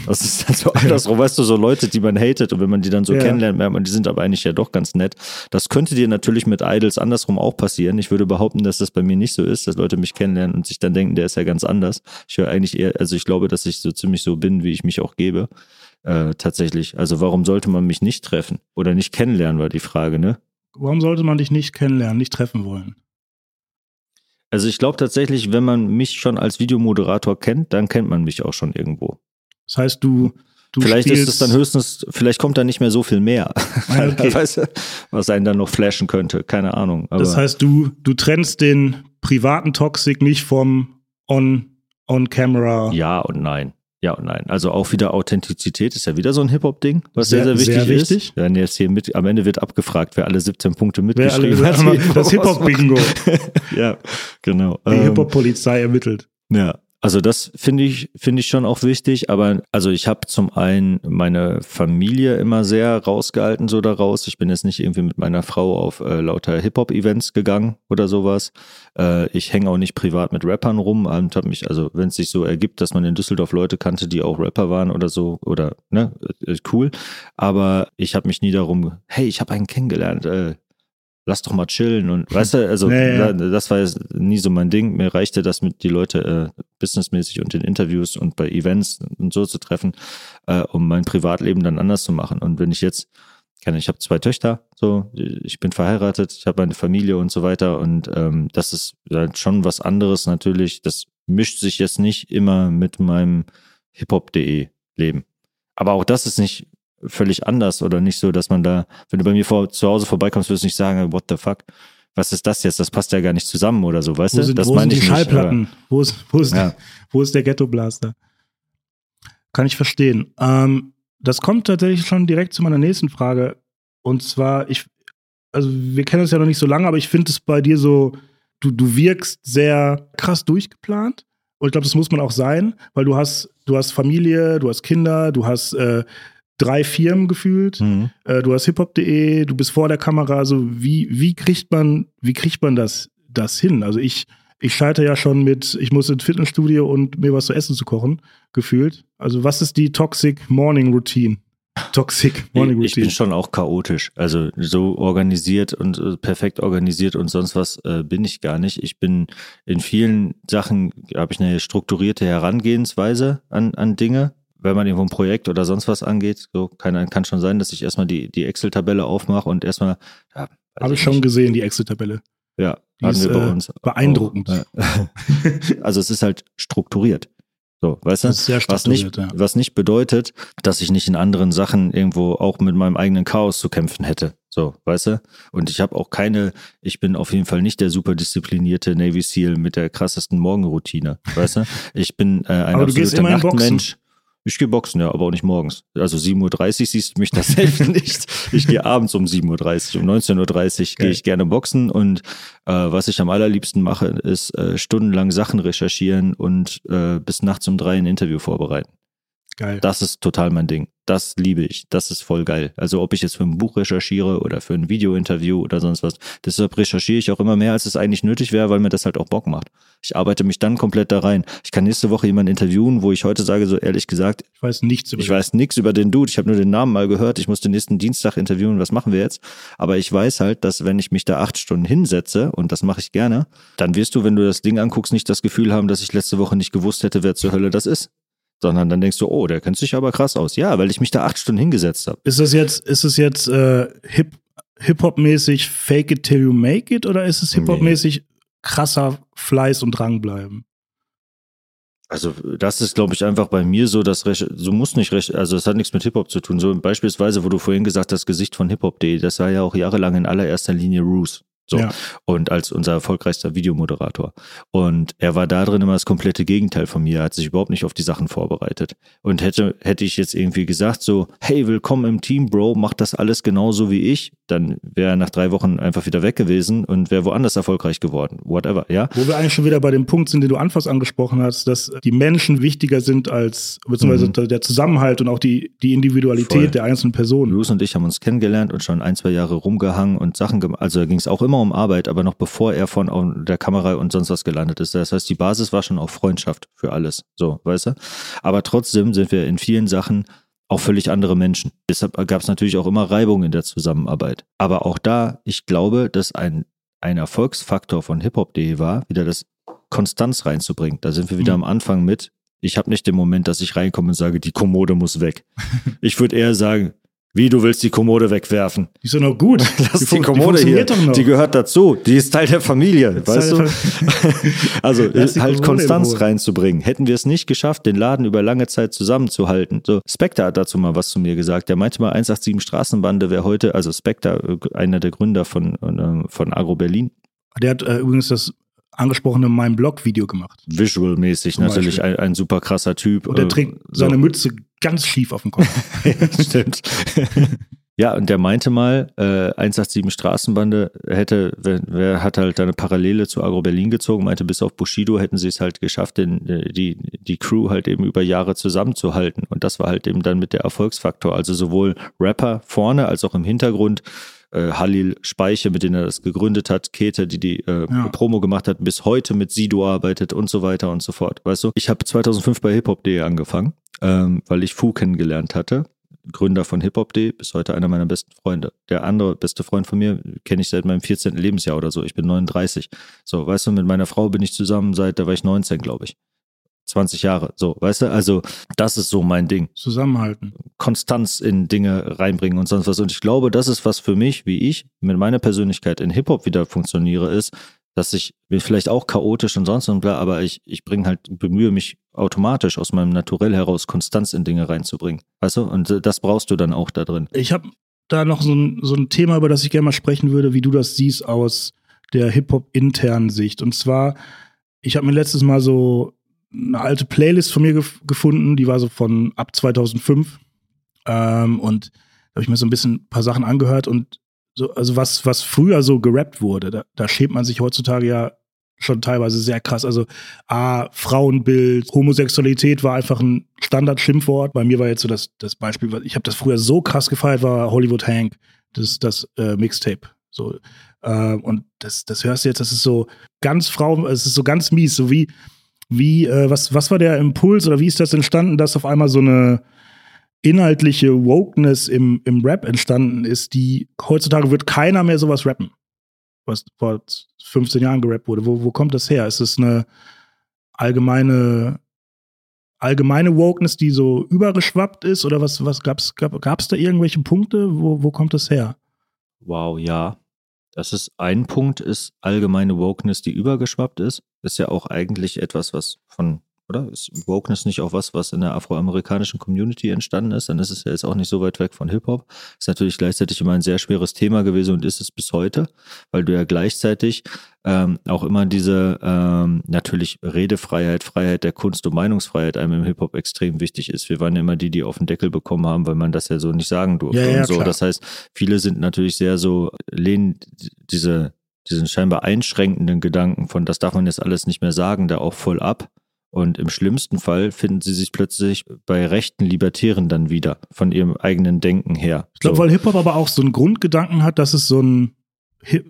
Das ist dann so andersrum, weißt du, so Leute, die man hatet und wenn man die dann so Ja. kennenlernt, merkt man, die sind aber eigentlich ja doch ganz nett. Das könnte dir natürlich mit Idols andersrum auch passieren. Ich würde behaupten, dass das bei mir nicht so ist, dass Leute mich kennenlernen und sich dann denken, der ist ja ganz anders. Ich höre eigentlich eher, also ich glaube, dass ich so ziemlich so bin, wie ich mich auch gebe. Äh, tatsächlich. Also warum sollte man mich nicht treffen oder nicht kennenlernen, war die Frage, ne? Warum sollte man dich nicht kennenlernen, nicht treffen wollen? Also ich glaube tatsächlich, wenn man mich schon als Videomoderator kennt, dann kennt man mich auch schon irgendwo. Das heißt, du, du vielleicht ist es dann höchstens, vielleicht kommt da nicht mehr so viel mehr. Ah, okay. weißt du, was einen dann noch flashen könnte, keine Ahnung. Das heißt, du, du trennst den privaten Toxic nicht vom On, on Camera. ja und nein. Ja und nein. Also auch wieder Authentizität ist ja wieder so ein Hip-Hop-Ding, was sehr, Sehr- sehr wichtig sehr ist. wichtig. Wenn jetzt hier mit, am Ende wird abgefragt, wer alle 17 Punkte Wer alle, mitgeschrieben hat. das Hip-Hop-Bingo. ja, genau. Die Ähm, Hip-Hop-Polizei ermittelt. Ja, also das finde ich, finde ich schon auch wichtig, aber also ich habe zum einen meine Familie immer sehr rausgehalten, so daraus. Ich bin jetzt nicht irgendwie mit meiner Frau auf äh, lauter Hip-Hop-Events gegangen oder sowas. Äh, ich hänge auch nicht privat mit Rappern rum und habe mich, also wenn es sich so ergibt, dass man in Düsseldorf Leute kannte, die auch Rapper waren oder so, oder ne, äh, cool. Aber ich habe mich nie darum, hey, ich habe einen kennengelernt, äh, lass doch mal chillen und weißt du, also Ja, ja. da- das war jetzt nie so mein Ding. Mir reichte das mit die Leute äh, businessmäßig und in Interviews und bei Events und so zu treffen, äh, um mein Privatleben dann anders zu machen. Und wenn ich jetzt, keine, ich habe zwei Töchter, so, ich bin verheiratet, ich habe eine Familie und so weiter und ähm, das ist halt schon was anderes natürlich. Das mischt sich jetzt nicht immer mit meinem hiphop.de Leben. Aber auch das ist nicht völlig anders oder nicht so, dass man da, wenn du bei mir vor, zu Hause vorbeikommst, wirst du nicht sagen, what the fuck, was ist das jetzt? Das passt ja gar nicht zusammen oder so, weißt Wo du? sind, das wo sind die ich nicht, Schallplatten? wo, ist, wo, ist, Ja. wo ist der Ghetto-Blaster? Kann ich verstehen. Ähm, das kommt tatsächlich schon direkt zu meiner nächsten Frage. Und zwar, ich, also wir kennen uns ja noch nicht so lange, aber ich finde es bei dir so, du, du wirkst sehr krass durchgeplant. Und ich glaube, das muss man auch sein, weil du hast, du hast Familie, du hast Kinder, du hast äh, drei Firmen gefühlt. Mhm. Äh, du hast hiphop.de, du bist vor der Kamera, also wie, wie kriegt man, wie kriegt man das, das hin? Also ich, ich scheitere ja schon mit, ich muss ins Fitnessstudio und mir was zu essen zu kochen, gefühlt. Also was ist die Toxic Morning Routine? Toxic Morning Ich bin Routine. schon auch chaotisch. Also so organisiert und äh, perfekt organisiert und sonst was äh, bin ich gar nicht. Ich bin in vielen Sachen, habe ich eine strukturierte Herangehensweise an, an Dinge. Wenn man irgendwo ein Projekt oder sonst was angeht, so kann, kann schon sein, dass ich erstmal die, die Excel-Tabelle aufmache und erstmal, ja, Habe ich schon nicht. gesehen, die Excel-Tabelle. Ja, Die hatten ist, wir bei äh, uns. beeindruckend. Auch, also es ist halt strukturiert. So, weißt du? Das ist sehr was nicht, ja. was nicht bedeutet, dass ich nicht in anderen Sachen irgendwo auch mit meinem eigenen Chaos zu kämpfen hätte. So, weißt du? Und ich habe auch keine, ich bin auf jeden Fall nicht der super disziplinierte Navy SEAL mit der krassesten Morgenroutine, weißt du? Ich bin äh, ein Aber absoluter. Nachtmensch. Ich gehe boxen, ja, aber auch nicht morgens. Also 7.30 Uhr siehst du mich tatsächlich nicht. Ich gehe abends um 7.30 Uhr. Um 19.30 Uhr gehe ich gerne boxen und äh, was ich am allerliebsten mache, ist äh, stundenlang Sachen recherchieren und äh, bis nachts um drei ein Interview vorbereiten. Geil. Das ist total mein Ding. Das liebe ich. Das ist voll geil. Also ob ich jetzt für ein Buch recherchiere oder für ein Videointerview oder sonst was. Deshalb recherchiere ich auch immer mehr, als es eigentlich nötig wäre, weil mir das halt auch Bock macht. Ich arbeite mich dann komplett da rein. Ich kann nächste Woche jemanden interviewen, wo ich heute sage, so ehrlich gesagt, ich weiß nichts über ich weiß nichts über den Dude. Ich habe nur den Namen mal gehört. Ich muss den nächsten Dienstag interviewen. Was machen wir jetzt? Aber ich weiß halt, dass wenn ich mich da acht Stunden hinsetze, und das mache ich gerne, dann wirst du, wenn du das Ding anguckst, nicht das Gefühl haben, dass ich letzte Woche nicht gewusst hätte, wer zur Hölle das ist sondern dann denkst du, oh, der kennt sich aber krass aus. Ja, weil ich mich da acht Stunden hingesetzt habe. Ist das jetzt, ist es jetzt äh, Hip, Hip-Hop-mäßig Fake it till you make it oder ist es Hip-Hop-mäßig krasser Fleiß und dranbleiben? Also das ist, glaube ich, einfach bei mir so, dass du musst nicht recht, also es hat nichts mit Hip-Hop zu tun. So beispielsweise, wo du vorhin gesagt hast, Gesicht von Hip-Hop.de, das war ja auch jahrelang in allererster Linie Roos. So. Ja. Und als unser erfolgreichster Videomoderator. Und er war da drin immer das komplette Gegenteil von mir, hat sich überhaupt nicht auf die Sachen vorbereitet. Und hätte, hätte ich jetzt irgendwie gesagt, so, hey, willkommen im Team, Bro, mach das alles genauso wie ich, dann wäre er nach drei Wochen einfach wieder weg gewesen und wäre woanders erfolgreich geworden. Whatever, ja. Wo wir eigentlich schon wieder bei dem Punkt sind, den du anfangs angesprochen hast, dass die Menschen wichtiger sind als, beziehungsweise mhm. der Zusammenhalt und auch die, die Individualität Voll. der einzelnen Personen. Bruce und ich haben uns kennengelernt und schon ein, zwei Jahre rumgehangen und Sachen gemacht. Also da ging es auch immer um Arbeit, aber noch bevor er von der Kamera und sonst was gelandet ist. Das heißt, die Basis war schon auch Freundschaft für alles. So, weißt du? Aber trotzdem sind wir in vielen Sachen auch völlig andere Menschen. Deshalb gab es natürlich auch immer Reibung in der Zusammenarbeit. Aber auch da, ich glaube, dass ein, ein Erfolgsfaktor von hiphop.de war, wieder das Konstanz reinzubringen. Da sind wir wieder mhm. am Anfang mit. Ich habe nicht den Moment, dass ich reinkomme und sage, die Kommode muss weg. ich würde eher sagen, wie, du willst die Kommode wegwerfen? Die ist doch noch gut. Lass die, die Kommode die hier. Die gehört dazu. Die ist Teil der Familie, weißt du? also halt Konstanz reinzubringen. Hätten wir es nicht geschafft, den Laden über lange Zeit zusammenzuhalten. So, Spectre hat dazu mal was zu mir gesagt. Der meinte mal, 187 Straßenbande wäre heute, also Spectre, äh, einer der Gründer von, äh, von Agro Berlin. Der hat äh, übrigens das angesprochene Mein Blog-Video gemacht. Visual-mäßig natürlich ein, ein, super krasser Typ. Und er trägt so. seine Mütze ganz schief auf dem Kopf. Stimmt. Ja, und der meinte mal, äh, 187 Straßenbande hätte, wer, wer hat halt eine Parallele zu Agro Berlin gezogen, meinte, bis auf Bushido hätten sie es halt geschafft, den, äh, die, die Crew halt eben über Jahre zusammenzuhalten. Und das war halt eben dann mit der Erfolgsfaktor. Also sowohl Rapper vorne als auch im Hintergrund äh, Halil Speiche, mit dem er das gegründet hat, Kete, die die äh, ja. Promo gemacht hat, bis heute mit Sido arbeitet und so weiter und so fort. Weißt du, ich habe 2005 bei hiphop.de angefangen, ähm, weil ich Fu kennengelernt hatte. Gründer von hiphop.de, bis heute einer meiner besten Freunde. Der andere beste Freund von mir kenne ich seit meinem 14. Lebensjahr oder so. Ich bin 39. So, weißt du, mit meiner Frau bin ich zusammen seit, da war ich 19, glaube ich. 20 Jahre. So, weißt du? Also, das ist so mein Ding. Zusammenhalten. Konstanz in Dinge reinbringen und sonst was. Und ich glaube, das ist was für mich, wie ich mit meiner Persönlichkeit in Hip-Hop wieder funktioniere, ist, dass ich bin vielleicht auch chaotisch und sonst und bla, aber ich, ich bringe halt, bemühe mich automatisch aus meinem Naturell heraus Konstanz in Dinge reinzubringen. Weißt du? Und das brauchst du dann auch da drin. Ich habe da noch so ein, so ein Thema, über das ich gerne mal sprechen würde, wie du das siehst aus der Hip-Hop-internen Sicht. Und zwar, ich habe mir letztes Mal so eine alte Playlist von mir gef gefunden, die war so von ab 2005. Ähm, und da habe ich mir so ein bisschen ein paar Sachen angehört und so, also was, was früher so gerappt wurde, da, da schämt man sich heutzutage ja schon teilweise sehr krass. Also A, Frauenbild, Homosexualität war einfach ein Standard-Schimpfwort. Bei mir war jetzt so das, das Beispiel, ich habe das früher so krass gefeiert, war Hollywood Hank, das, das äh, Mixtape. So, äh, und das, das hörst du jetzt, das ist so ganz Frau, es ist so ganz mies, so wie, wie, äh, was, was war der Impuls oder wie ist das entstanden, dass auf einmal so eine inhaltliche Wokeness im, im Rap entstanden ist, die heutzutage wird keiner mehr sowas rappen, was vor 15 Jahren gerappt wurde. Wo, wo kommt das her? Ist es eine allgemeine allgemeine Wokeness, die so übergeschwappt ist oder was, was gab's, gab, gab's da irgendwelche Punkte? Wo, wo kommt das her? Wow, ja. Das ist ein Punkt, ist allgemeine Wokeness, die übergeschwappt ist. Ist ja auch eigentlich etwas, was von, oder? Ist Wokeness nicht auch was, was in der afroamerikanischen Community entstanden ist? Dann ist es ja jetzt auch nicht so weit weg von Hip-Hop. Ist natürlich gleichzeitig immer ein sehr schweres Thema gewesen und ist es bis heute, weil du ja gleichzeitig ähm, auch immer diese ähm, natürlich Redefreiheit, Freiheit der Kunst und Meinungsfreiheit einem im Hip-Hop extrem wichtig ist. Wir waren ja immer die, die auf den Deckel bekommen haben, weil man das ja so nicht sagen durfte ja, ja, und so. Das heißt, viele sind natürlich sehr so, lehnen diese, diesen scheinbar einschränkenden Gedanken von, das darf man jetzt alles nicht mehr sagen, da auch voll ab Und im schlimmsten Fall finden sie sich plötzlich bei rechten Libertären dann wieder, von ihrem eigenen Denken her. Ich glaube, so. weil Hip-Hop aber auch so einen Grundgedanken hat, dass es so ein,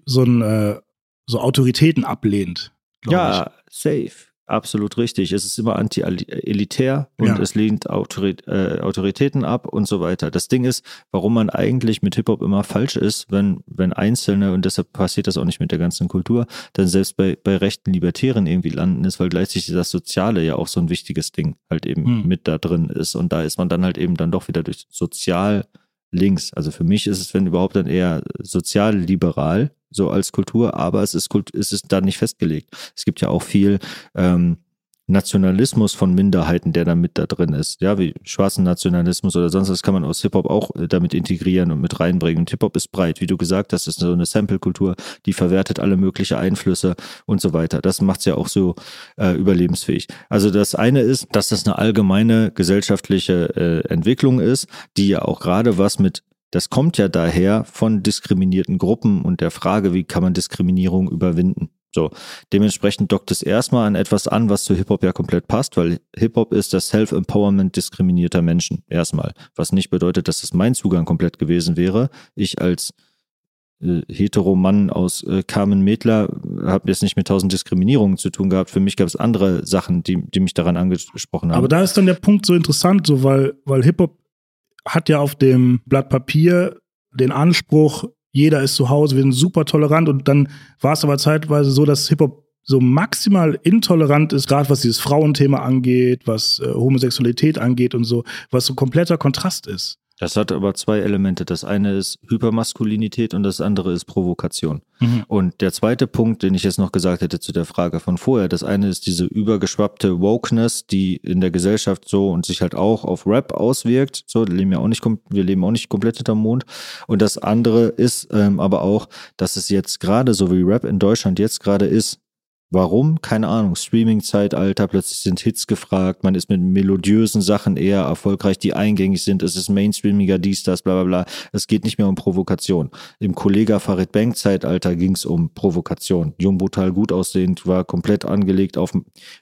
so ein, äh, so Autoritäten ablehnt. Ja, ich. safe. Absolut richtig. Es ist immer anti-elitär und ja. es lehnt Autorit äh, Autoritäten ab und so weiter. Das Ding ist, warum man eigentlich mit Hip-Hop immer falsch ist, wenn, wenn Einzelne, und deshalb passiert das auch nicht mit der ganzen Kultur, dann selbst bei, bei rechten Libertären irgendwie landen ist, weil gleichzeitig das Soziale ja auch so ein wichtiges Ding halt eben hm. mit da drin ist. Und da ist man dann halt eben dann doch wieder durch sozial links. Also für mich ist es, wenn überhaupt, dann eher sozial-liberal, so als Kultur, aber es ist, es ist da nicht festgelegt. Es gibt ja auch viel ähm, Nationalismus von Minderheiten, der da mit da drin ist. Ja, wie schwarzen Nationalismus oder sonst was kann man aus Hip-Hop auch äh, damit integrieren und mit reinbringen. Und Hip-Hop ist breit, wie du gesagt hast, ist so eine Sample-Kultur, die verwertet alle möglichen Einflüsse und so weiter. Das macht es ja auch so äh, überlebensfähig. Also das eine ist, dass das eine allgemeine gesellschaftliche äh, Entwicklung ist, die ja auch gerade was mit das kommt ja daher von diskriminierten Gruppen und der Frage, wie kann man Diskriminierung überwinden. So, dementsprechend dockt es erstmal an etwas an, was zu Hip-Hop ja komplett passt, weil Hip-Hop ist das Self-Empowerment diskriminierter Menschen. Erstmal. Was nicht bedeutet, dass das mein Zugang komplett gewesen wäre. Ich als äh, Hetero-Mann aus äh, Carmen Medler habe jetzt nicht mit tausend Diskriminierungen zu tun gehabt. Für mich gab es andere Sachen, die, die mich daran angesprochen haben. Aber da ist dann der Punkt so interessant, so weil, weil Hip-Hop hat ja auf dem Blatt Papier den Anspruch, jeder ist zu Hause, wir sind super tolerant und dann war es aber zeitweise so, dass Hip-Hop so maximal intolerant ist, gerade was dieses Frauenthema angeht, was äh, Homosexualität angeht und so, was so kompletter Kontrast ist. Das hat aber zwei Elemente. Das eine ist Hypermaskulinität und das andere ist Provokation. Mhm. Und der zweite Punkt, den ich jetzt noch gesagt hätte zu der Frage von vorher, das eine ist diese übergeschwappte Wokeness, die in der Gesellschaft so und sich halt auch auf Rap auswirkt. So, wir leben ja auch nicht, wir leben auch nicht komplett hinterm Mond. Und das andere ist ähm, aber auch, dass es jetzt gerade so wie Rap in Deutschland jetzt gerade ist, Warum? Keine Ahnung. Streaming-Zeitalter, plötzlich sind Hits gefragt, man ist mit melodiösen Sachen eher erfolgreich, die eingängig sind, es ist mainstreamiger, dies, das, bla bla bla. Es geht nicht mehr um Provokation. Im Kollega Farid Bank-Zeitalter ging es um Provokation. Jung brutal gut aussehend, war komplett angelegt auf,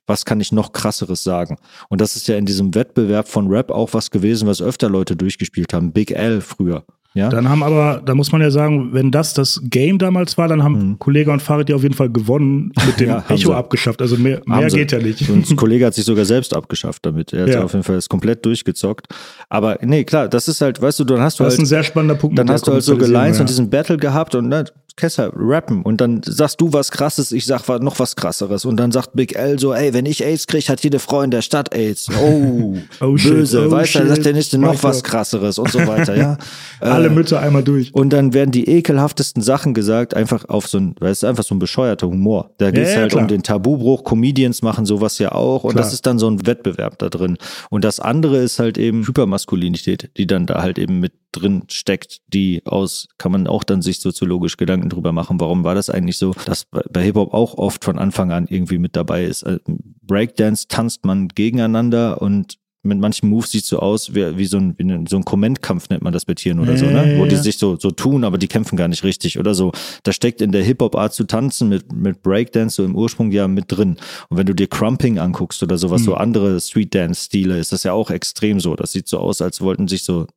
was kann ich noch krasseres sagen? Und das ist ja in diesem Wettbewerb von Rap auch was gewesen, was öfter Leute durchgespielt haben. Big L früher. Ja? Dann haben aber, da muss man ja sagen, wenn das das Game damals war, dann haben mhm. Kollege und Farid ja auf jeden Fall gewonnen, mit dem ja, Echo sie. abgeschafft. Also mehr, mehr geht ja nicht. Und Kollege hat sich sogar selbst abgeschafft damit. Er hat ja. auf jeden Fall das komplett durchgezockt. Aber nee, klar, das ist halt, weißt du, dann hast du das halt. Das ist ein sehr spannender Punkt. Dann hast du halt so Gelines ja. und diesen Battle gehabt und ne, Kessler rappen und dann sagst du was krasses, ich sag noch was krasseres und dann sagt Big L so, ey, wenn ich AIDS krieg, hat jede Frau in der Stadt AIDS. Oh, oh böse, shit, oh weißt du, dann sagt der nächste noch was krasseres und so weiter, ja. Alle äh, Mütter einmal durch. Und dann werden die ekelhaftesten Sachen gesagt, einfach auf so ein, weil es ist einfach so ein bescheuerter Humor. Da geht es ja, ja, halt klar. um den Tabubruch, Comedians machen sowas ja auch und klar. das ist dann so ein Wettbewerb da drin. Und das andere ist halt eben Hypermaskulinität, die dann da halt eben mit drin steckt, die aus, kann man auch dann sich soziologisch Gedanken drüber machen, warum war das eigentlich so, dass bei Hip-Hop auch oft von Anfang an irgendwie mit dabei ist. Äh, Breakdance tanzt man gegeneinander und mit manchen Moves sieht so aus wie, wie so ein, wie so ein Kommentkampf nennt man das bei Tieren oder so, ne? Wo die sich so, so tun, aber die kämpfen gar nicht richtig oder so. Da steckt in der Hip-Hop-Art zu tanzen mit, mit Breakdance so im Ursprung ja mit drin. Und wenn du dir Crumping anguckst oder sowas, mhm. so andere Street-Dance-Stile, ist das ja auch extrem so. Das sieht so aus, als wollten sich so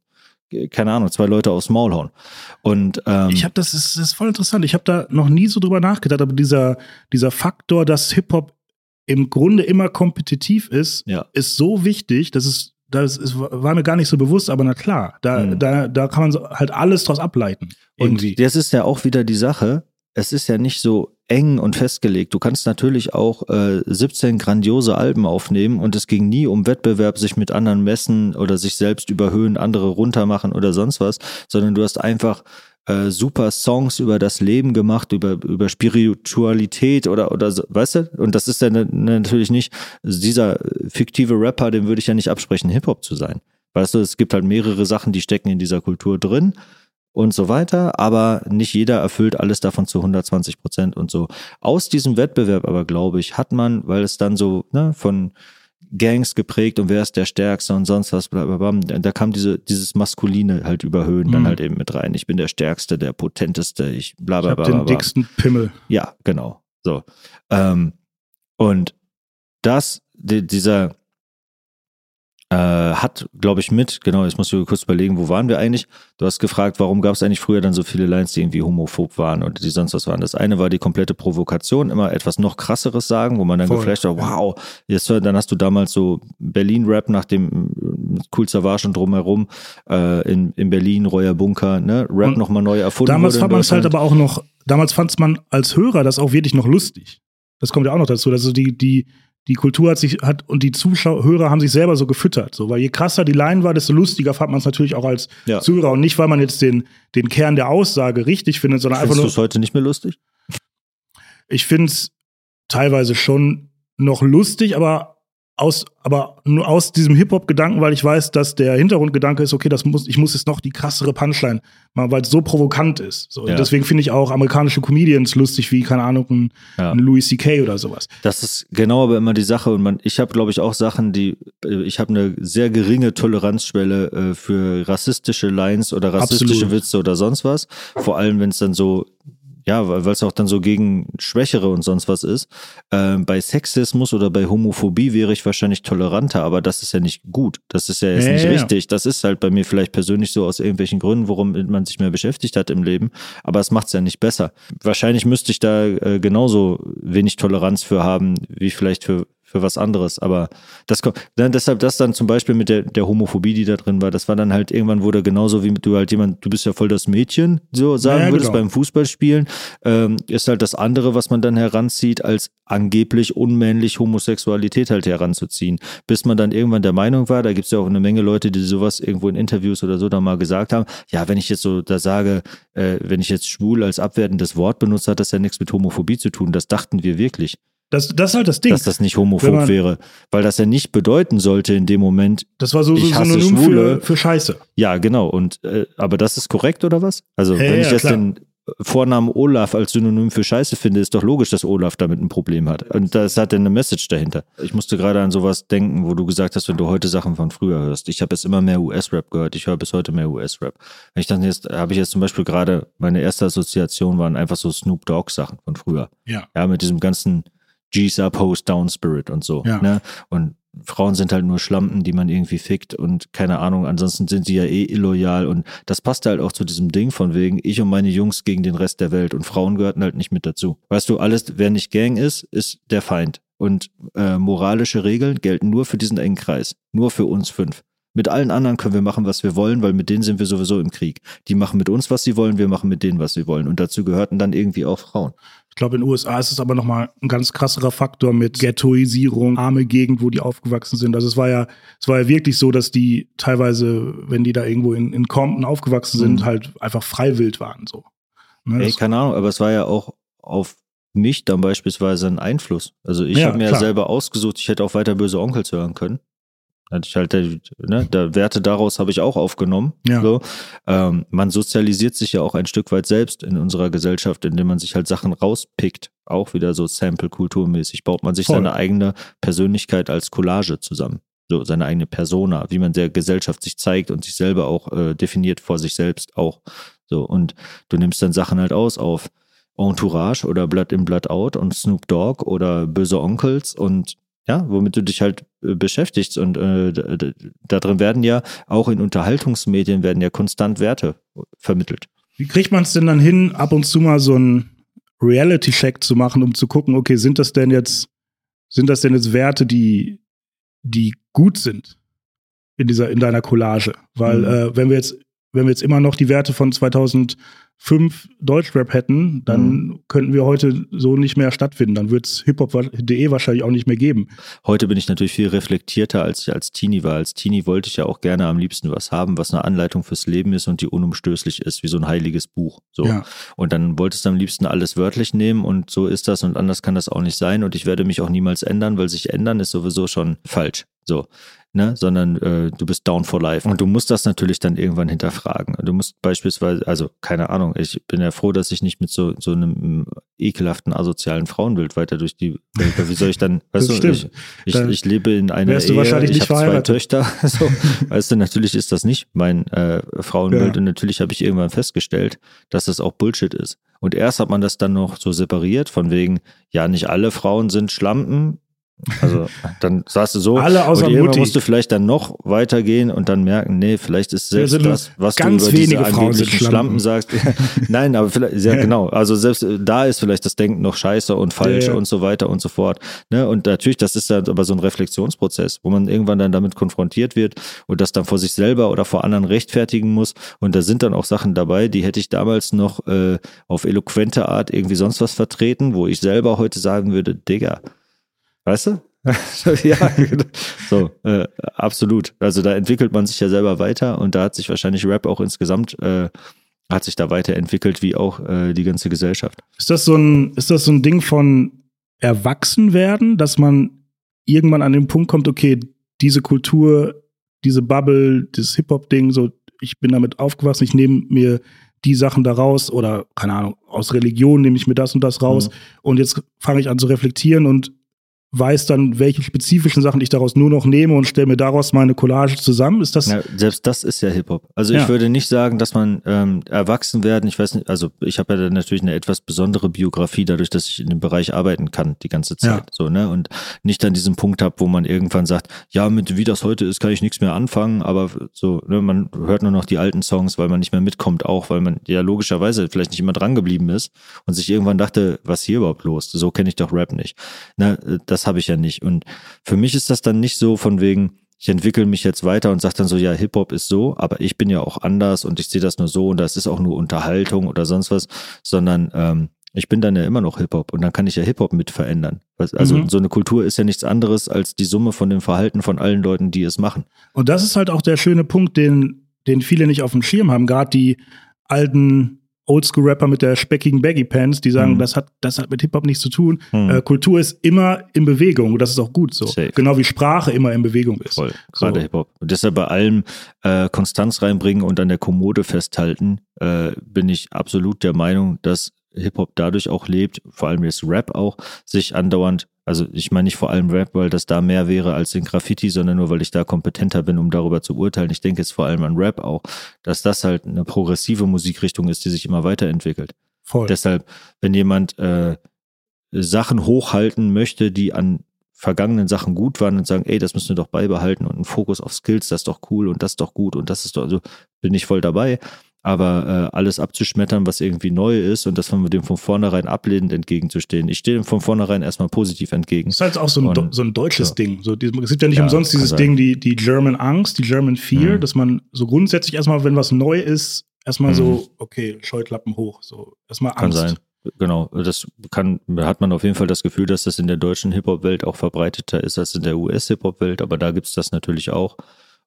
keine Ahnung, zwei Leute aufs Maul hauen. Und ähm, ich habe das, ist, das ist voll interessant. Ich habe da noch nie so drüber nachgedacht, aber dieser dieser Faktor, dass Hip Hop im Grunde immer kompetitiv ist, ja. ist so wichtig, dass es das ist, war mir gar nicht so bewusst, aber na klar, da, mhm. da, da kann man halt alles draus ableiten. Irgendwie. Und das ist ja auch wieder die Sache. Es ist ja nicht so, eng und festgelegt. Du kannst natürlich auch äh, 17 grandiose Alben aufnehmen und es ging nie um Wettbewerb, sich mit anderen messen oder sich selbst überhöhen, andere runtermachen oder sonst was, sondern du hast einfach äh, super Songs über das Leben gemacht, über, über Spiritualität oder, oder weißt du? Und das ist ja natürlich nicht, dieser fiktive Rapper, dem würde ich ja nicht absprechen, Hip-Hop zu sein. Weißt du, es gibt halt mehrere Sachen, die stecken in dieser Kultur drin und so weiter, aber nicht jeder erfüllt alles davon zu 120 Prozent und so. Aus diesem Wettbewerb aber, glaube ich, hat man, weil es dann so ne, von Gangs geprägt und wer ist der Stärkste und sonst was, bla, bla, bla. da kam diese, dieses Maskuline halt überhöhen mhm. dann halt eben mit rein. Ich bin der Stärkste, der Potenteste, ich bla bla bla. Ich hab den dicksten Pimmel. Ja, genau. So. Ähm, und das die, dieser äh, hat, glaube ich, mit, genau, jetzt muss ich kurz überlegen, wo waren wir eigentlich? Du hast gefragt, warum gab es eigentlich früher dann so viele Lines, die irgendwie homophob waren oder die sonst was waren. Das eine war die komplette Provokation, immer etwas noch krasseres sagen, wo man dann Voll. geflasht war, wow, jetzt, dann hast du damals so Berlin-Rap nach dem Cool Savage und drumherum äh, in, in Berlin, Reuer Bunker, ne, Rap nochmal neu erfunden. Damals fand man es halt aber auch noch, damals fand man als Hörer das auch wirklich noch lustig. Das kommt ja auch noch dazu. Also die, die, die Kultur hat sich hat und die Zuschauer haben sich selber so gefüttert, so weil je krasser die Line war, desto lustiger fand man es natürlich auch als ja. Zuhörer und nicht weil man jetzt den den Kern der Aussage richtig findet, sondern Findest einfach nur. Findest du es heute nicht mehr lustig? Ich finde es teilweise schon noch lustig, aber aus, aber nur aus diesem Hip-Hop-Gedanken, weil ich weiß, dass der Hintergrundgedanke ist, okay, das muss, ich muss jetzt noch die krassere Punchline machen, weil es so provokant ist. So, ja. Deswegen finde ich auch amerikanische Comedians lustig, wie, keine Ahnung, ein, ja. ein Louis C.K. oder sowas. Das ist genau aber immer die Sache. Und man, ich habe, glaube ich, auch Sachen, die, äh, ich habe eine sehr geringe Toleranzschwelle äh, für rassistische Lines oder rassistische Absolut. Witze oder sonst was. Vor allem, wenn es dann so ja, weil es auch dann so gegen Schwächere und sonst was ist. Äh, bei Sexismus oder bei Homophobie wäre ich wahrscheinlich toleranter, aber das ist ja nicht gut. Das ist ja jetzt ja, nicht ja, richtig. Das ist halt bei mir vielleicht persönlich so aus irgendwelchen Gründen, worum man sich mehr beschäftigt hat im Leben. Aber es macht es ja nicht besser. Wahrscheinlich müsste ich da äh, genauso wenig Toleranz für haben, wie vielleicht für für was anderes. Aber das kommt, dann deshalb das dann zum Beispiel mit der, der Homophobie, die da drin war, das war dann halt irgendwann wurde genauso wie du halt jemand, du bist ja voll das Mädchen, so sagen ja, würdest genau. beim Fußballspielen, ähm, ist halt das andere, was man dann heranzieht, als angeblich unmännlich Homosexualität halt heranzuziehen. Bis man dann irgendwann der Meinung war, da gibt es ja auch eine Menge Leute, die sowas irgendwo in Interviews oder so da mal gesagt haben, ja, wenn ich jetzt so da sage, äh, wenn ich jetzt schwul als abwertendes Wort benutze, hat das ja nichts mit Homophobie zu tun. Das dachten wir wirklich. Das, das ist halt das Ding. Dass das nicht homophob man, wäre. Weil das ja nicht bedeuten sollte in dem Moment. Das war so, so Synonym für, für Scheiße. Ja, genau. Und äh, aber das ist korrekt oder was? Also, ja, wenn ich jetzt den Vornamen Olaf als Synonym für Scheiße finde, ist doch logisch, dass Olaf damit ein Problem hat. Und das hat dann eine Message dahinter. Ich musste gerade an sowas denken, wo du gesagt hast, wenn du heute Sachen von früher hörst. Ich habe jetzt immer mehr US-Rap gehört. Ich höre bis heute mehr US-Rap. Ich dann jetzt, habe ich jetzt zum Beispiel gerade, meine erste Assoziation waren einfach so Snoop Dogg-Sachen von früher. Ja. Ja, mit diesem ganzen G's up, Host down Spirit und so. Ja. Ne? Und Frauen sind halt nur Schlampen, die man irgendwie fickt und keine Ahnung, ansonsten sind sie ja eh illoyal und das passt halt auch zu diesem Ding von wegen ich und meine Jungs gegen den Rest der Welt und Frauen gehörten halt nicht mit dazu. Weißt du, alles, wer nicht Gang ist, ist der Feind und äh, moralische Regeln gelten nur für diesen engen Kreis, nur für uns fünf. Mit allen anderen können wir machen, was wir wollen, weil mit denen sind wir sowieso im Krieg. Die machen mit uns, was sie wollen, wir machen mit denen, was sie wollen. Und dazu gehörten dann irgendwie auch Frauen. Ich glaube, in den USA ist es aber nochmal ein ganz krasserer Faktor mit Ghettoisierung, arme Gegend, wo die aufgewachsen sind. Also es war ja, es war ja wirklich so, dass die teilweise, wenn die da irgendwo in, in Compton aufgewachsen sind, mhm. halt einfach freiwillig waren. So. Ne, Ey, keine Ahnung, aber es war ja auch auf mich dann beispielsweise ein Einfluss. Also ich ja, habe mir ja selber ausgesucht, ich hätte auch weiter böse Onkels hören können. Ich halt, ne, der Werte daraus habe ich auch aufgenommen. Ja. So. Ähm, man sozialisiert sich ja auch ein Stück weit selbst in unserer Gesellschaft, indem man sich halt Sachen rauspickt. Auch wieder so Sample-Kulturmäßig baut man sich Voll. seine eigene Persönlichkeit als Collage zusammen. So seine eigene Persona, wie man der Gesellschaft sich zeigt und sich selber auch äh, definiert vor sich selbst auch. So, und du nimmst dann Sachen halt aus auf Entourage oder Blood in Blood Out und Snoop Dogg oder Böse Onkels und ja, womit du dich halt äh, beschäftigst. Und äh, da drin werden ja auch in Unterhaltungsmedien werden ja konstant Werte vermittelt. Wie kriegt man es denn dann hin, ab und zu mal so einen Reality-Check zu machen, um zu gucken, okay, sind das denn jetzt, sind das denn jetzt Werte, die, die gut sind in dieser, in deiner Collage? Weil, mhm. äh, wenn wir jetzt, wenn wir jetzt immer noch die Werte von 2000 fünf Deutschrap hätten, dann mhm. könnten wir heute so nicht mehr stattfinden. Dann wird es hiphop.de wahrscheinlich auch nicht mehr geben. Heute bin ich natürlich viel reflektierter, als ich als Teenie war. Als Teenie wollte ich ja auch gerne am liebsten was haben, was eine Anleitung fürs Leben ist und die unumstößlich ist, wie so ein heiliges Buch. So. Ja. Und dann wolltest du am liebsten alles wörtlich nehmen und so ist das und anders kann das auch nicht sein. Und ich werde mich auch niemals ändern, weil sich ändern ist sowieso schon falsch. So ne, sondern äh, du bist down for life. Und du musst das natürlich dann irgendwann hinterfragen. Du musst beispielsweise, also keine Ahnung, ich bin ja froh, dass ich nicht mit so, so einem ekelhaften, asozialen Frauenbild weiter durch die Welt, wie soll ich dann, weißt du, ich, ich, ich, lebe in einer Ehe, ich habe zwei Töchter, so, weißt du, natürlich ist das nicht mein äh, Frauenbild ja. und natürlich habe ich irgendwann festgestellt, dass das auch Bullshit ist. Und erst hat man das dann noch so separiert, von wegen, ja, nicht alle Frauen sind Schlampen, Also dann sagst du so, Alle außer und irgendwann musst du vielleicht dann noch weitergehen und dann merken, nee, vielleicht ist selbst nur das, was ganz du über diese wenige Frauen sind Schlampen. Schlampen sagst. Nein, aber vielleicht, ja genau, also selbst äh, da ist vielleicht das Denken noch scheiße und falsch ja. und so weiter und so fort. Ne? Und natürlich, das ist dann aber so ein Reflexionsprozess, wo man irgendwann dann damit konfrontiert wird und das dann vor sich selber oder vor anderen rechtfertigen muss. Und da sind dann auch Sachen dabei, die hätte ich damals noch äh, auf eloquente Art irgendwie sonst was vertreten, wo ich selber heute sagen würde, Digga, weißt du? ja, genau. so, äh, absolut. Also da entwickelt man sich ja selber weiter und da hat sich wahrscheinlich Rap auch insgesamt, äh, hat sich da weiterentwickelt, wie auch äh, die ganze Gesellschaft. Ist das so ein, ist das so ein Ding von Erwachsenwerden, dass man irgendwann an den Punkt kommt, okay, diese Kultur, diese Bubble, dieses Hip-Hop-Ding, so, ich bin damit aufgewachsen, ich nehme mir die Sachen da raus oder, keine Ahnung, aus Religion nehme ich mir das und das raus Mhm. und jetzt fange ich an zu reflektieren und weiß dann, welche spezifischen Sachen ich daraus nur noch nehme und stelle mir daraus meine Collage zusammen. Ist das, Ja, selbst das ist ja Hip-Hop. Also Ja. ich würde nicht sagen, dass man ähm, erwachsen werden, ich weiß nicht, also ich habe ja dann natürlich eine etwas besondere Biografie, dadurch, dass ich in dem Bereich arbeiten kann die ganze Zeit. Ja. So, ne? Und nicht an diesem Punkt habe, wo man irgendwann sagt, ja, mit wie das heute ist, kann ich nichts mehr anfangen, aber so, ne, man hört nur noch die alten Songs, weil man nicht mehr mitkommt, auch weil man ja logischerweise vielleicht nicht immer dran geblieben ist und sich irgendwann dachte, was hier überhaupt los? So kenne ich doch Rap nicht. Ne, das habe ich ja nicht. Und für mich ist das dann nicht so von wegen, ich entwickle mich jetzt weiter und sage dann so, ja, Hip-Hop ist so, aber ich bin ja auch anders und ich sehe das nur so und das ist auch nur Unterhaltung oder sonst was, sondern ähm, ich bin dann ja immer noch Hip-Hop und dann kann ich ja Hip-Hop mit verändern. Also Mhm. so eine Kultur ist ja nichts anderes als die Summe von dem Verhalten von allen Leuten, die es machen. Und das ist halt auch der schöne Punkt, den, den viele nicht auf dem Schirm haben. Gerade die alten Oldschool-Rapper mit der speckigen Baggy Pants, die sagen, Mhm. das, hat, das hat mit Hip-Hop nichts zu tun. Mhm. Äh, Kultur ist immer in Bewegung und das ist auch gut so. Safe. Genau wie Sprache immer in Bewegung ist. Voll, gerade So. Hip-Hop. Und deshalb bei allem äh, Konstanz reinbringen und an der Kommode festhalten, äh, bin ich absolut der Meinung, dass Hip-Hop dadurch auch lebt, vor allem jetzt Rap auch, sich andauernd, also ich meine nicht vor allem Rap, weil das da mehr wäre als in Graffiti, sondern nur, weil ich da kompetenter bin, um darüber zu urteilen. Ich denke jetzt vor allem an Rap auch, dass das halt eine progressive Musikrichtung ist, die sich immer weiterentwickelt. Voll. Deshalb, wenn jemand äh, Sachen hochhalten möchte, die an vergangenen Sachen gut waren und sagen, ey, das müssen wir doch beibehalten und ein Fokus auf Skills, das ist doch cool und das ist doch gut und das ist doch, also bin ich voll dabei. Aber äh, alles abzuschmettern, was irgendwie neu ist und das von dem von vornherein ablehnend entgegenzustehen. Ich stehe dem von vornherein erstmal positiv entgegen. Das ist halt auch so ein, Und- so ein deutsches ja. Ding. So, es gibt ja nicht Ja, umsonst dieses kann sein. Ding, die, die German Angst, die German Fear, Mhm. dass man so grundsätzlich erstmal, wenn was neu ist, erstmal Mhm. so, okay, Scheuklappen hoch. So, erstmal Kann Angst. sein. Genau, das kann, hat man auf jeden Fall das Gefühl, dass das in der deutschen Hip-Hop-Welt auch verbreiteter ist als in der US-Hip-Hop-Welt, aber da gibt's das natürlich auch.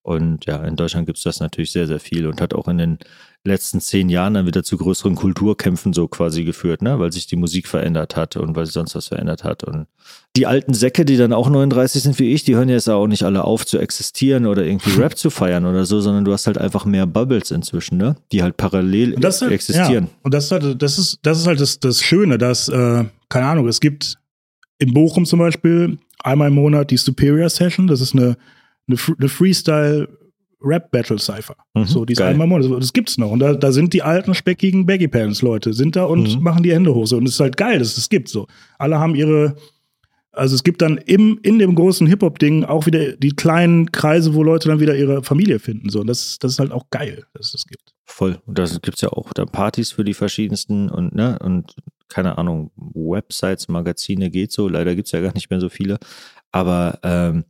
Und ja, in Deutschland gibt's das natürlich sehr, sehr viel und hat auch in den letzten zehn Jahren dann wieder zu größeren Kulturkämpfen so quasi geführt, ne? weil sich die Musik verändert hat und weil sich sonst was verändert hat. Und die alten Säcke, die dann auch 39 sind wie ich, die hören jetzt auch nicht alle auf zu existieren oder irgendwie Rap zu feiern oder so, sondern du hast halt einfach mehr Bubbles inzwischen, ne? die halt parallel Und halt, existieren. Ja, und das ist halt, das ist, das ist halt das, das Schöne, dass, äh, keine Ahnung, es gibt in Bochum zum Beispiel einmal im Monat die Superior Session, das ist eine, eine, eine Freestyle Rap Battle Cypher. Mhm, so, die ist geil. einmal im Monat. Das gibt's noch. Und da, da sind die alten speckigen Baggy Pants Leute, sind da und Mhm. machen die Hände hoch. So. Und es ist halt geil, dass es das gibt. So. Alle haben ihre, also es gibt dann im, in dem großen Hip-Hop-Ding auch wieder die kleinen Kreise, wo Leute dann wieder ihre Familie finden. So. Und das, das ist halt auch geil, dass es das gibt. Voll. Und da gibt's ja auch dann Partys für die verschiedensten und, ne, und keine Ahnung, Websites, Magazine geht so. Leider gibt's ja gar nicht mehr so viele. Aber ähm,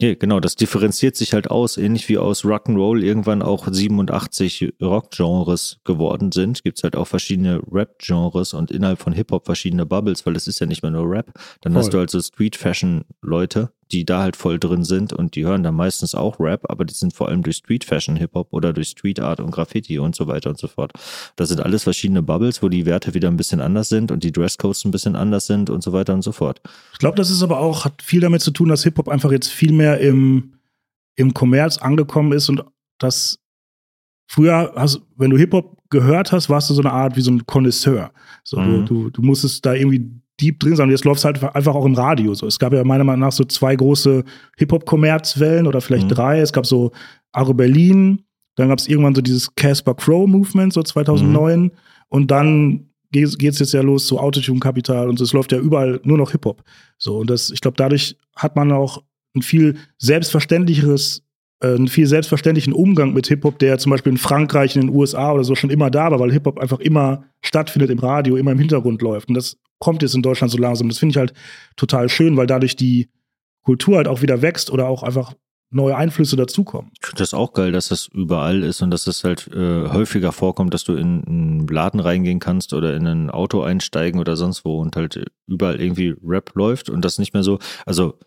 nee, genau, das differenziert sich halt aus, ähnlich wie aus Rock'n'Roll irgendwann auch 87 Rock-Genres geworden sind. Gibt's halt auch verschiedene Rap-Genres und innerhalb von Hip-Hop verschiedene Bubbles, weil es ist ja nicht mehr nur Rap. Dann Voll. hast du halt so Street-Fashion-Leute, die da halt voll drin sind und die hören dann meistens auch Rap, aber die sind vor allem durch Street-Fashion Hip-Hop oder durch Street-Art und Graffiti und so weiter und so fort. Das sind alles verschiedene Bubbles, wo die Werte wieder ein bisschen anders sind und die Dresscodes ein bisschen anders sind und so weiter und so fort. Ich glaube, das ist aber auch, hat viel damit zu tun, dass Hip-Hop einfach jetzt viel mehr im, im Kommerz angekommen ist und das früher, hast, wenn du Hip-Hop gehört hast, warst du so eine Art wie so ein Connoisseur. So, Mhm. du, du, du musstest da irgendwie deep drin. Und jetzt läuft es halt einfach auch im Radio. So. Es gab ja meiner Meinung nach so zwei große Hip-Hop-Kommerzwellen oder vielleicht Mhm. drei. Es gab so Aro Berlin, dann gab es irgendwann so dieses Casper Crow Movement, so 2009. Und dann geht es jetzt ja los zu Autotune-Kapital und so, es läuft ja überall nur noch Hip-Hop. So, und das, ich glaube, dadurch hat man auch ein viel selbstverständlicheres, einen viel selbstverständlichen Umgang mit Hip-Hop, der zum Beispiel in Frankreich, in den USA oder so schon immer da war, weil Hip-Hop einfach immer stattfindet im Radio, immer im Hintergrund läuft. Und das kommt jetzt in Deutschland so langsam. Das finde ich halt total schön, weil dadurch die Kultur halt auch wieder wächst oder auch einfach neue Einflüsse dazukommen. Ich finde das auch geil, dass das überall ist und dass es halt äh, häufiger vorkommt, dass du in einen Laden reingehen kannst oder in ein Auto einsteigen oder sonst wo und halt überall irgendwie Rap läuft und das nicht mehr so, also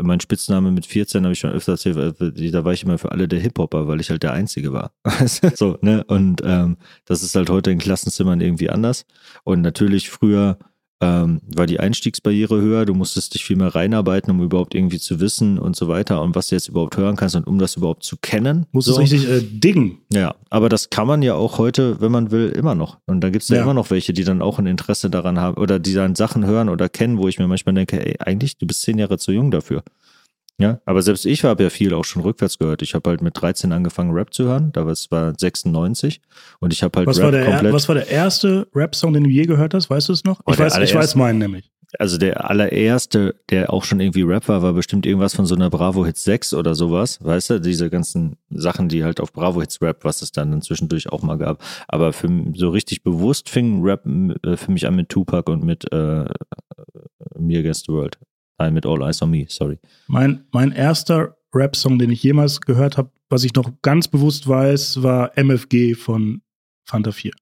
mein Spitzname mit 14 habe ich schon öfter erzählt, da war ich immer für alle der Hip-Hopper, weil ich halt der Einzige war. so, ne? Und ähm, das ist halt heute in Klassenzimmern irgendwie anders. Und natürlich früher ähm, war die Einstiegsbarriere höher, du musstest dich viel mehr reinarbeiten, um überhaupt irgendwie zu wissen und so weiter und was du jetzt überhaupt hören kannst und um das überhaupt zu kennen. Musst du so. richtig äh, dingen. Ja, aber das kann man ja auch heute, wenn man will, immer noch. Und da gibt es ja. ja. immer noch welche, die dann auch ein Interesse daran haben oder die dann Sachen hören oder kennen, wo ich mir manchmal denke, ey, eigentlich, du bist zehn Jahre zu jung dafür. Ja, aber selbst ich habe ja viel auch schon rückwärts gehört. Ich habe halt mit 13 angefangen Rap zu hören, da war es war 96 und ich habe halt was Rap war der, komplett. Was war der erste Rap-Song, den du je gehört hast? Weißt du es noch? Oh, ich, weiß, ich weiß meinen nämlich. Also der allererste, der auch schon irgendwie Rap war, war bestimmt irgendwas von so einer Bravo Hits 6 oder sowas, weißt du? Diese ganzen Sachen, die halt auf Bravo Hits Rap, was es dann zwischendurch auch mal gab. Aber für, so richtig bewusst fing Rap äh, für mich an mit Tupac und mit äh, Me Against the World. Nein, mit All Eyes on Me, sorry. Mein, mein erster Rap-Song, den ich jemals gehört habe, was ich noch ganz bewusst weiß, war MFG von Fanta 4.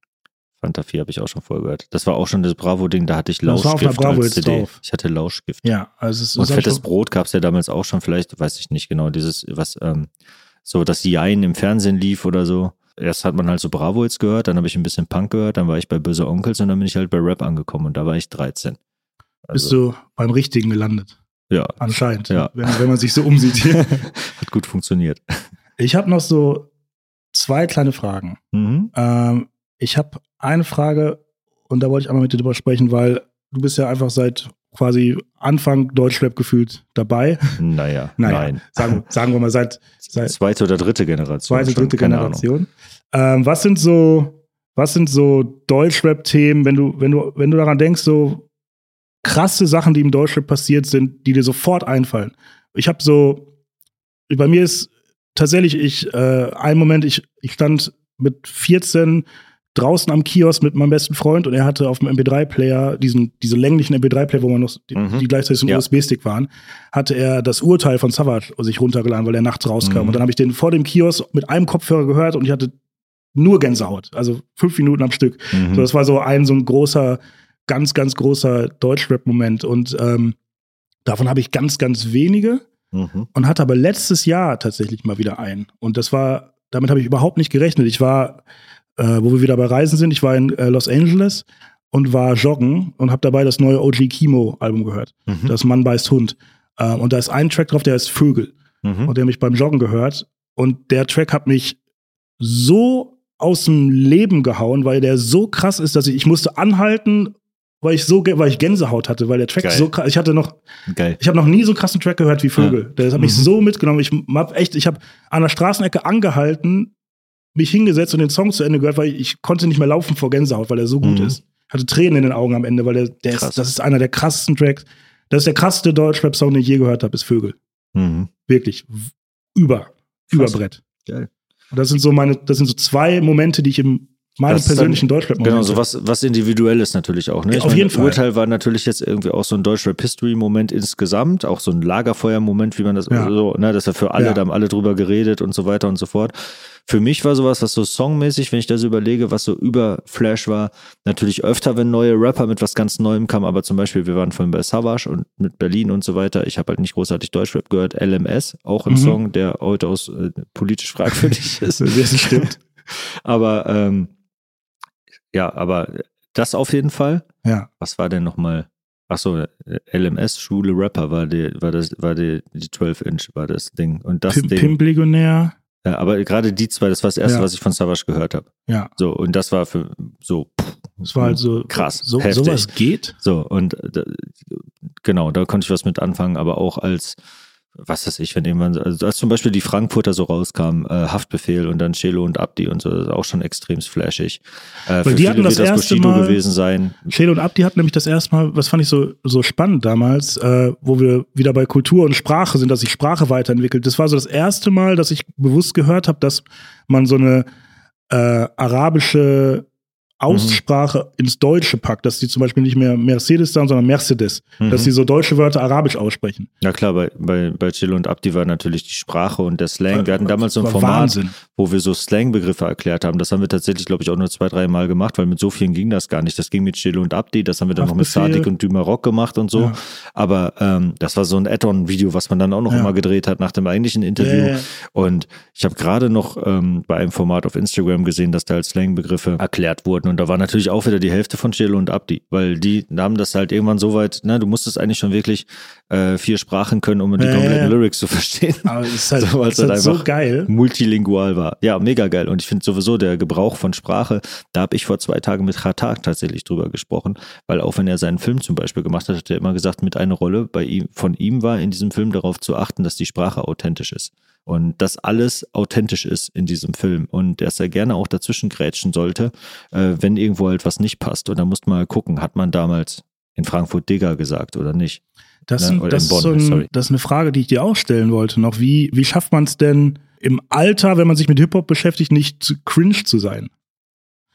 Fanta 4 habe ich auch schon vorher gehört. Das war auch schon das Bravo-Ding, da hatte ich Lauschgift das war auf Bravo als CD. Drauf. Ich hatte Lauschgift. Ja, also es ist Und fettes Brot gab es ja damals auch schon, vielleicht, weiß ich nicht genau, dieses, was, ähm, so das Jein im Fernsehen lief oder so. Erst hat man halt so Bravo jetzt gehört, dann habe ich ein bisschen Punk gehört, dann war ich bei Böse Onkels und dann bin ich halt bei Rap angekommen und da war ich 13. Also, Bist du beim Richtigen gelandet? Ja. Anscheinend, ja. Wenn, wenn man sich so umsieht hier. Hat gut funktioniert. Ich habe noch so zwei kleine Fragen. Mhm. Ähm, ich habe eine Frage und da wollte ich einmal mit dir drüber sprechen, weil du bist ja einfach seit quasi Anfang Deutschrap gefühlt dabei. Naja, naja nein. Sagen, sagen wir mal seit, seit zweite oder dritte Generation. Zweite, schon, dritte keine Generation. Ähm, was sind so, was sind so Deutschrap-Themen, wenn du, wenn du, wenn du daran denkst, so krasse Sachen, die im Deutschrap passiert sind, die dir sofort einfallen. Ich habe so, bei mir ist tatsächlich, ich, äh, ein Moment, ich, ich stand mit 14 draußen am Kiosk mit meinem besten Freund und er hatte auf dem MP3-Player, diesen, diese länglichen MP3-Player, wo man noch, die, Mhm. die gleichzeitig so ein Ja. USB-Stick waren, hatte er das Urteil von Savage sich runtergeladen, weil er nachts rauskam. Mhm. Und dann habe ich den vor dem Kiosk mit einem Kopfhörer gehört und ich hatte nur Gänsehaut. Also fünf Minuten am Stück. Mhm. So, das war so ein so ein großer, ganz, ganz großer Deutschrap-Moment. Und ähm, davon habe ich ganz, ganz wenige Mhm. und hatte aber letztes Jahr tatsächlich mal wieder einen. Und das war, damit habe ich überhaupt nicht gerechnet. Ich war, äh, wo wir wieder bei Reisen sind, ich war in äh, Los Angeles und war joggen und habe dabei das neue OG Kimo-Album gehört. Mhm. Das Mann beißt Hund. Äh, und da ist ein Track drauf, der heißt Vögel. Mhm. Und der mich beim Joggen gehört. Und der Track hat mich so aus dem Leben gehauen, weil der so krass ist, dass ich, ich musste anhalten, weil ich so, weil ich Gänsehaut hatte, weil der Track Geil. so krass, ich hatte noch, Geil. ich habe noch nie so einen krassen Track gehört wie Vögel. Das hat mich Mhm. so mitgenommen. Ich hab echt, ich habe an der Straßenecke angehalten, mich hingesetzt und den Song zu Ende gehört, weil ich, konnte nicht mehr laufen vor Gänsehaut, weil er so gut Mhm. ist. Ich hatte Tränen in den Augen am Ende, weil der, der Krass. ist, das ist einer der krassesten Tracks. Das ist der krasseste Deutschrap-Song, den ich je gehört habe, ist Vögel. Mhm. Wirklich. Über. Über Brett. Geil. Und das sind so meine, das sind so zwei Momente, die ich im meinem Das ist persönlichen Deutschrap-Moment. Genau, so was, was individuelles natürlich auch. Ne? Ja, auf meine, jeden Fall. Urteil war natürlich jetzt irgendwie auch so ein Deutschrap-History-Moment insgesamt, auch so ein Lagerfeuer-Moment, wie man das Ja. so, ne, dass er für alle, Ja. da haben alle drüber geredet und so weiter und so fort. Für mich war sowas, was so songmäßig, wenn ich das überlege, was so über Flash war, natürlich öfter, wenn neue Rapper mit was ganz Neuem kamen, aber zum Beispiel, wir waren vorhin bei Savage und mit Berlin und so weiter. Ich habe halt nicht großartig Deutschrap gehört. LMS, auch ein Mhm. Song, der heute aus äh, politisch fragwürdig ist. Das stimmt. Aber ähm, ja, aber das auf jeden Fall. Ja. Was war denn nochmal? Achso, LMS, Schule Rapper war die, war das, war die, die 12-Inch, war das Ding. Und das Pimp, Ding. Pimp Legionär. Ja, aber gerade die zwei, das war das erste, Ja. was ich von Savage gehört habe. Ja. So, und das war für so, Das war halt so. Krass, So, heftig. sowas geht. so, und äh, genau, da konnte ich was mit anfangen, aber auch als was weiß ich, wenn jemand, also als zum Beispiel die Frankfurter so rauskam, äh, Haftbefehl und dann Chelo und Abdi und so, das ist auch schon extrem flashig. Äh, Weil die hatten das erste Bushido Mal, gewesen sein. Chelo und Abdi hatten nämlich das erste Mal, was fand ich so, so spannend damals, äh, wo wir wieder bei Kultur und Sprache sind, dass sich Sprache weiterentwickelt. Das war so das erste Mal, dass ich bewusst gehört habe, dass man so eine äh, arabische Aussprache mhm. ins Deutsche packt, dass die zum Beispiel nicht mehr Mercedes sagen, sondern Mercedes, mhm. dass sie so deutsche Wörter arabisch aussprechen. Ja klar, bei, bei, bei Chill und Abdi war natürlich die Sprache und der Slang. Wir hatten damals so ein Format, Wahnsinn. wo wir so Slang-Begriffe erklärt haben. Das haben wir tatsächlich, glaube ich, auch nur zwei, drei Mal gemacht, weil mit so vielen ging das gar nicht. Das ging mit Chill und Abdi, das haben wir dann noch mit Sadik und Dümer gemacht und so. Ja. Aber ähm, das war so ein Add-on-Video, was man dann auch noch ja. immer gedreht hat nach dem eigentlichen Interview. Yeah. Und ich habe gerade noch ähm, bei einem Format auf Instagram gesehen, dass da als Slang-Begriffe erklärt wurden und da war natürlich auch wieder die Hälfte von Chelo und Abdi, weil die haben das halt irgendwann so weit, ne, du musstest eigentlich schon wirklich äh, vier Sprachen können, um die ja, kompletten. Lyrics zu verstehen. Aber es ist halt, so, halt, halt so geil. Multilingual war. Ja, mega geil. Und ich finde sowieso der Gebrauch von Sprache, da habe ich vor zwei Tagen mit Khatak tatsächlich drüber gesprochen, weil auch wenn er seinen Film zum Beispiel gemacht hat, hat er immer gesagt, mit einer Rolle bei ihm, von ihm war in diesem Film darauf zu achten, dass die Sprache authentisch ist und dass alles authentisch ist in diesem Film und dass er gerne auch dazwischen grätschen sollte, äh, wenn irgendwo halt was nicht passt. Und da muss man mal gucken, hat man damals in Frankfurt Digger gesagt oder nicht? Das, ne? oder das, Bonn, ist ein, das ist eine Frage, die ich dir auch stellen wollte noch. Wie, wie schafft man es denn im Alter, wenn man sich mit Hip-Hop beschäftigt, nicht cringe zu sein?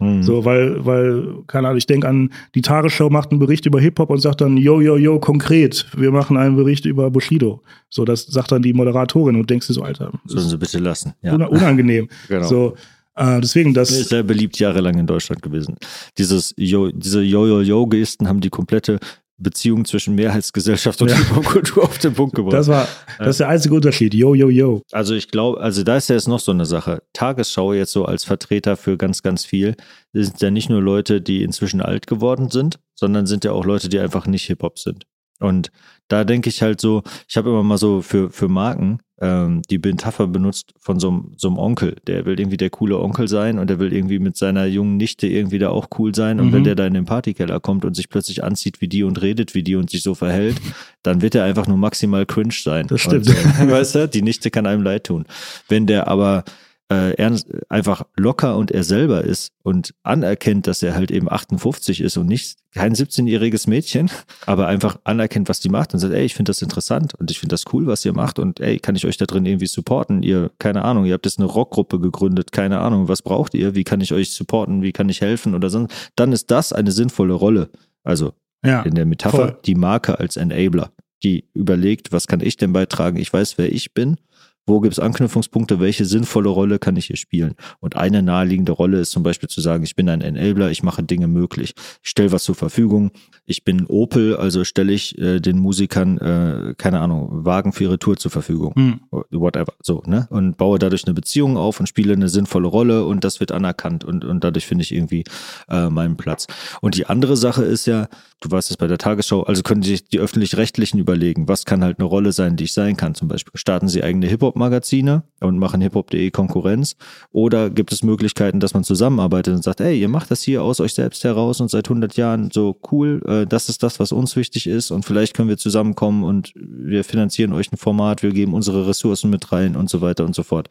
Mhm. So, weil, weil, keine Ahnung, ich denke an, die Tagesschau macht einen Bericht über Hip-Hop und sagt dann, yo, yo, yo, konkret, wir machen einen Bericht über Bushido. So, das sagt dann die Moderatorin und denkst du so, Alter. Sollen sie bitte lassen. Ja. Unangenehm. genau. So, äh, deswegen das. Ist sehr beliebt jahrelang in Deutschland gewesen. Dieses Yo, diese Yo-Yo-Yo-Gesten haben die komplette Beziehung zwischen Mehrheitsgesellschaft und ja. Kultur auf den Punkt gebracht. Das war, das ist der einzige Unterschied. Yo, yo, yo. Also ich glaube, also da ist ja jetzt noch so eine Sache. Tagesschau jetzt so als Vertreter für ganz, ganz viel, sind ja nicht nur Leute, die inzwischen alt geworden sind, sondern sind ja auch Leute, die einfach nicht Hip-Hop sind. Und da denke ich halt so, ich habe immer mal so für, für Marken ähm, die Metapher benutzt von so, so einem Onkel. Der will irgendwie der coole Onkel sein und der will irgendwie mit seiner jungen Nichte irgendwie da auch cool sein. Und mhm. wenn der da in den Partykeller kommt und sich plötzlich anzieht wie die und redet wie die und sich so verhält, dann wird er einfach nur maximal cringe sein. Das stimmt. Und, äh, weißt du, die Nichte kann einem leid tun. Wenn der aber äh, ernst, einfach locker und er selber ist und anerkennt, dass er halt eben 58 ist und nicht kein 17-jähriges Mädchen, aber einfach anerkennt, was die macht und sagt, ey, ich finde das interessant und ich finde das cool, was ihr macht und ey, kann ich euch da drin irgendwie supporten? Ihr, keine Ahnung, ihr habt jetzt eine Rockgruppe gegründet, keine Ahnung, was braucht ihr? Wie kann ich euch supporten? Wie kann ich helfen oder sonst? Dann ist das eine sinnvolle Rolle. Also ja, in der Metapher voll. die Marke als Enabler, die überlegt, was kann ich denn beitragen? Ich weiß, wer ich bin wo gibt es Anknüpfungspunkte, welche sinnvolle Rolle kann ich hier spielen? Und eine naheliegende Rolle ist zum Beispiel zu sagen, ich bin ein Enabler, ich mache Dinge möglich. Ich stelle was zur Verfügung. Ich bin Opel, also stelle ich äh, den Musikern, äh, keine Ahnung, Wagen für ihre Tour zur Verfügung. Mhm. Whatever. So, ne? Und baue dadurch eine Beziehung auf und spiele eine sinnvolle Rolle und das wird anerkannt und, und dadurch finde ich irgendwie äh, meinen Platz. Und die andere Sache ist ja, du weißt es bei der Tagesschau, also können sich die öffentlich-rechtlichen überlegen, was kann halt eine Rolle sein, die ich sein kann. Zum Beispiel starten sie eigene Hip-Hop-Magazine und machen hiphop.de Konkurrenz. Oder gibt es Möglichkeiten, dass man zusammenarbeitet und sagt, ey, ihr macht das hier aus euch selbst heraus und seit 100 Jahren so cool, äh, das ist das, was uns wichtig ist und vielleicht können wir zusammenkommen und wir finanzieren euch ein Format, wir geben unsere Ressourcen mit rein und so weiter und so fort.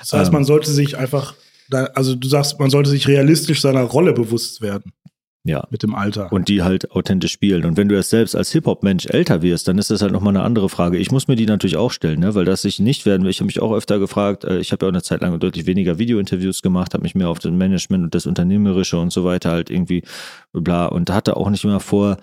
Das heißt, ähm, man sollte sich einfach, also du sagst, man sollte sich realistisch seiner Rolle bewusst werden. Ja. Mit dem Alter. Und die halt authentisch spielen. Und wenn du es selbst als Hip-Hop-Mensch älter wirst, dann ist das halt nochmal eine andere Frage. Ich muss mir die natürlich auch stellen, ne? weil das ich nicht werden will. Ich habe mich auch öfter gefragt, äh, ich habe ja auch eine Zeit lang deutlich weniger Video-Interviews gemacht, habe mich mehr auf das Management und das Unternehmerische und so weiter halt irgendwie bla und hatte auch nicht immer vor,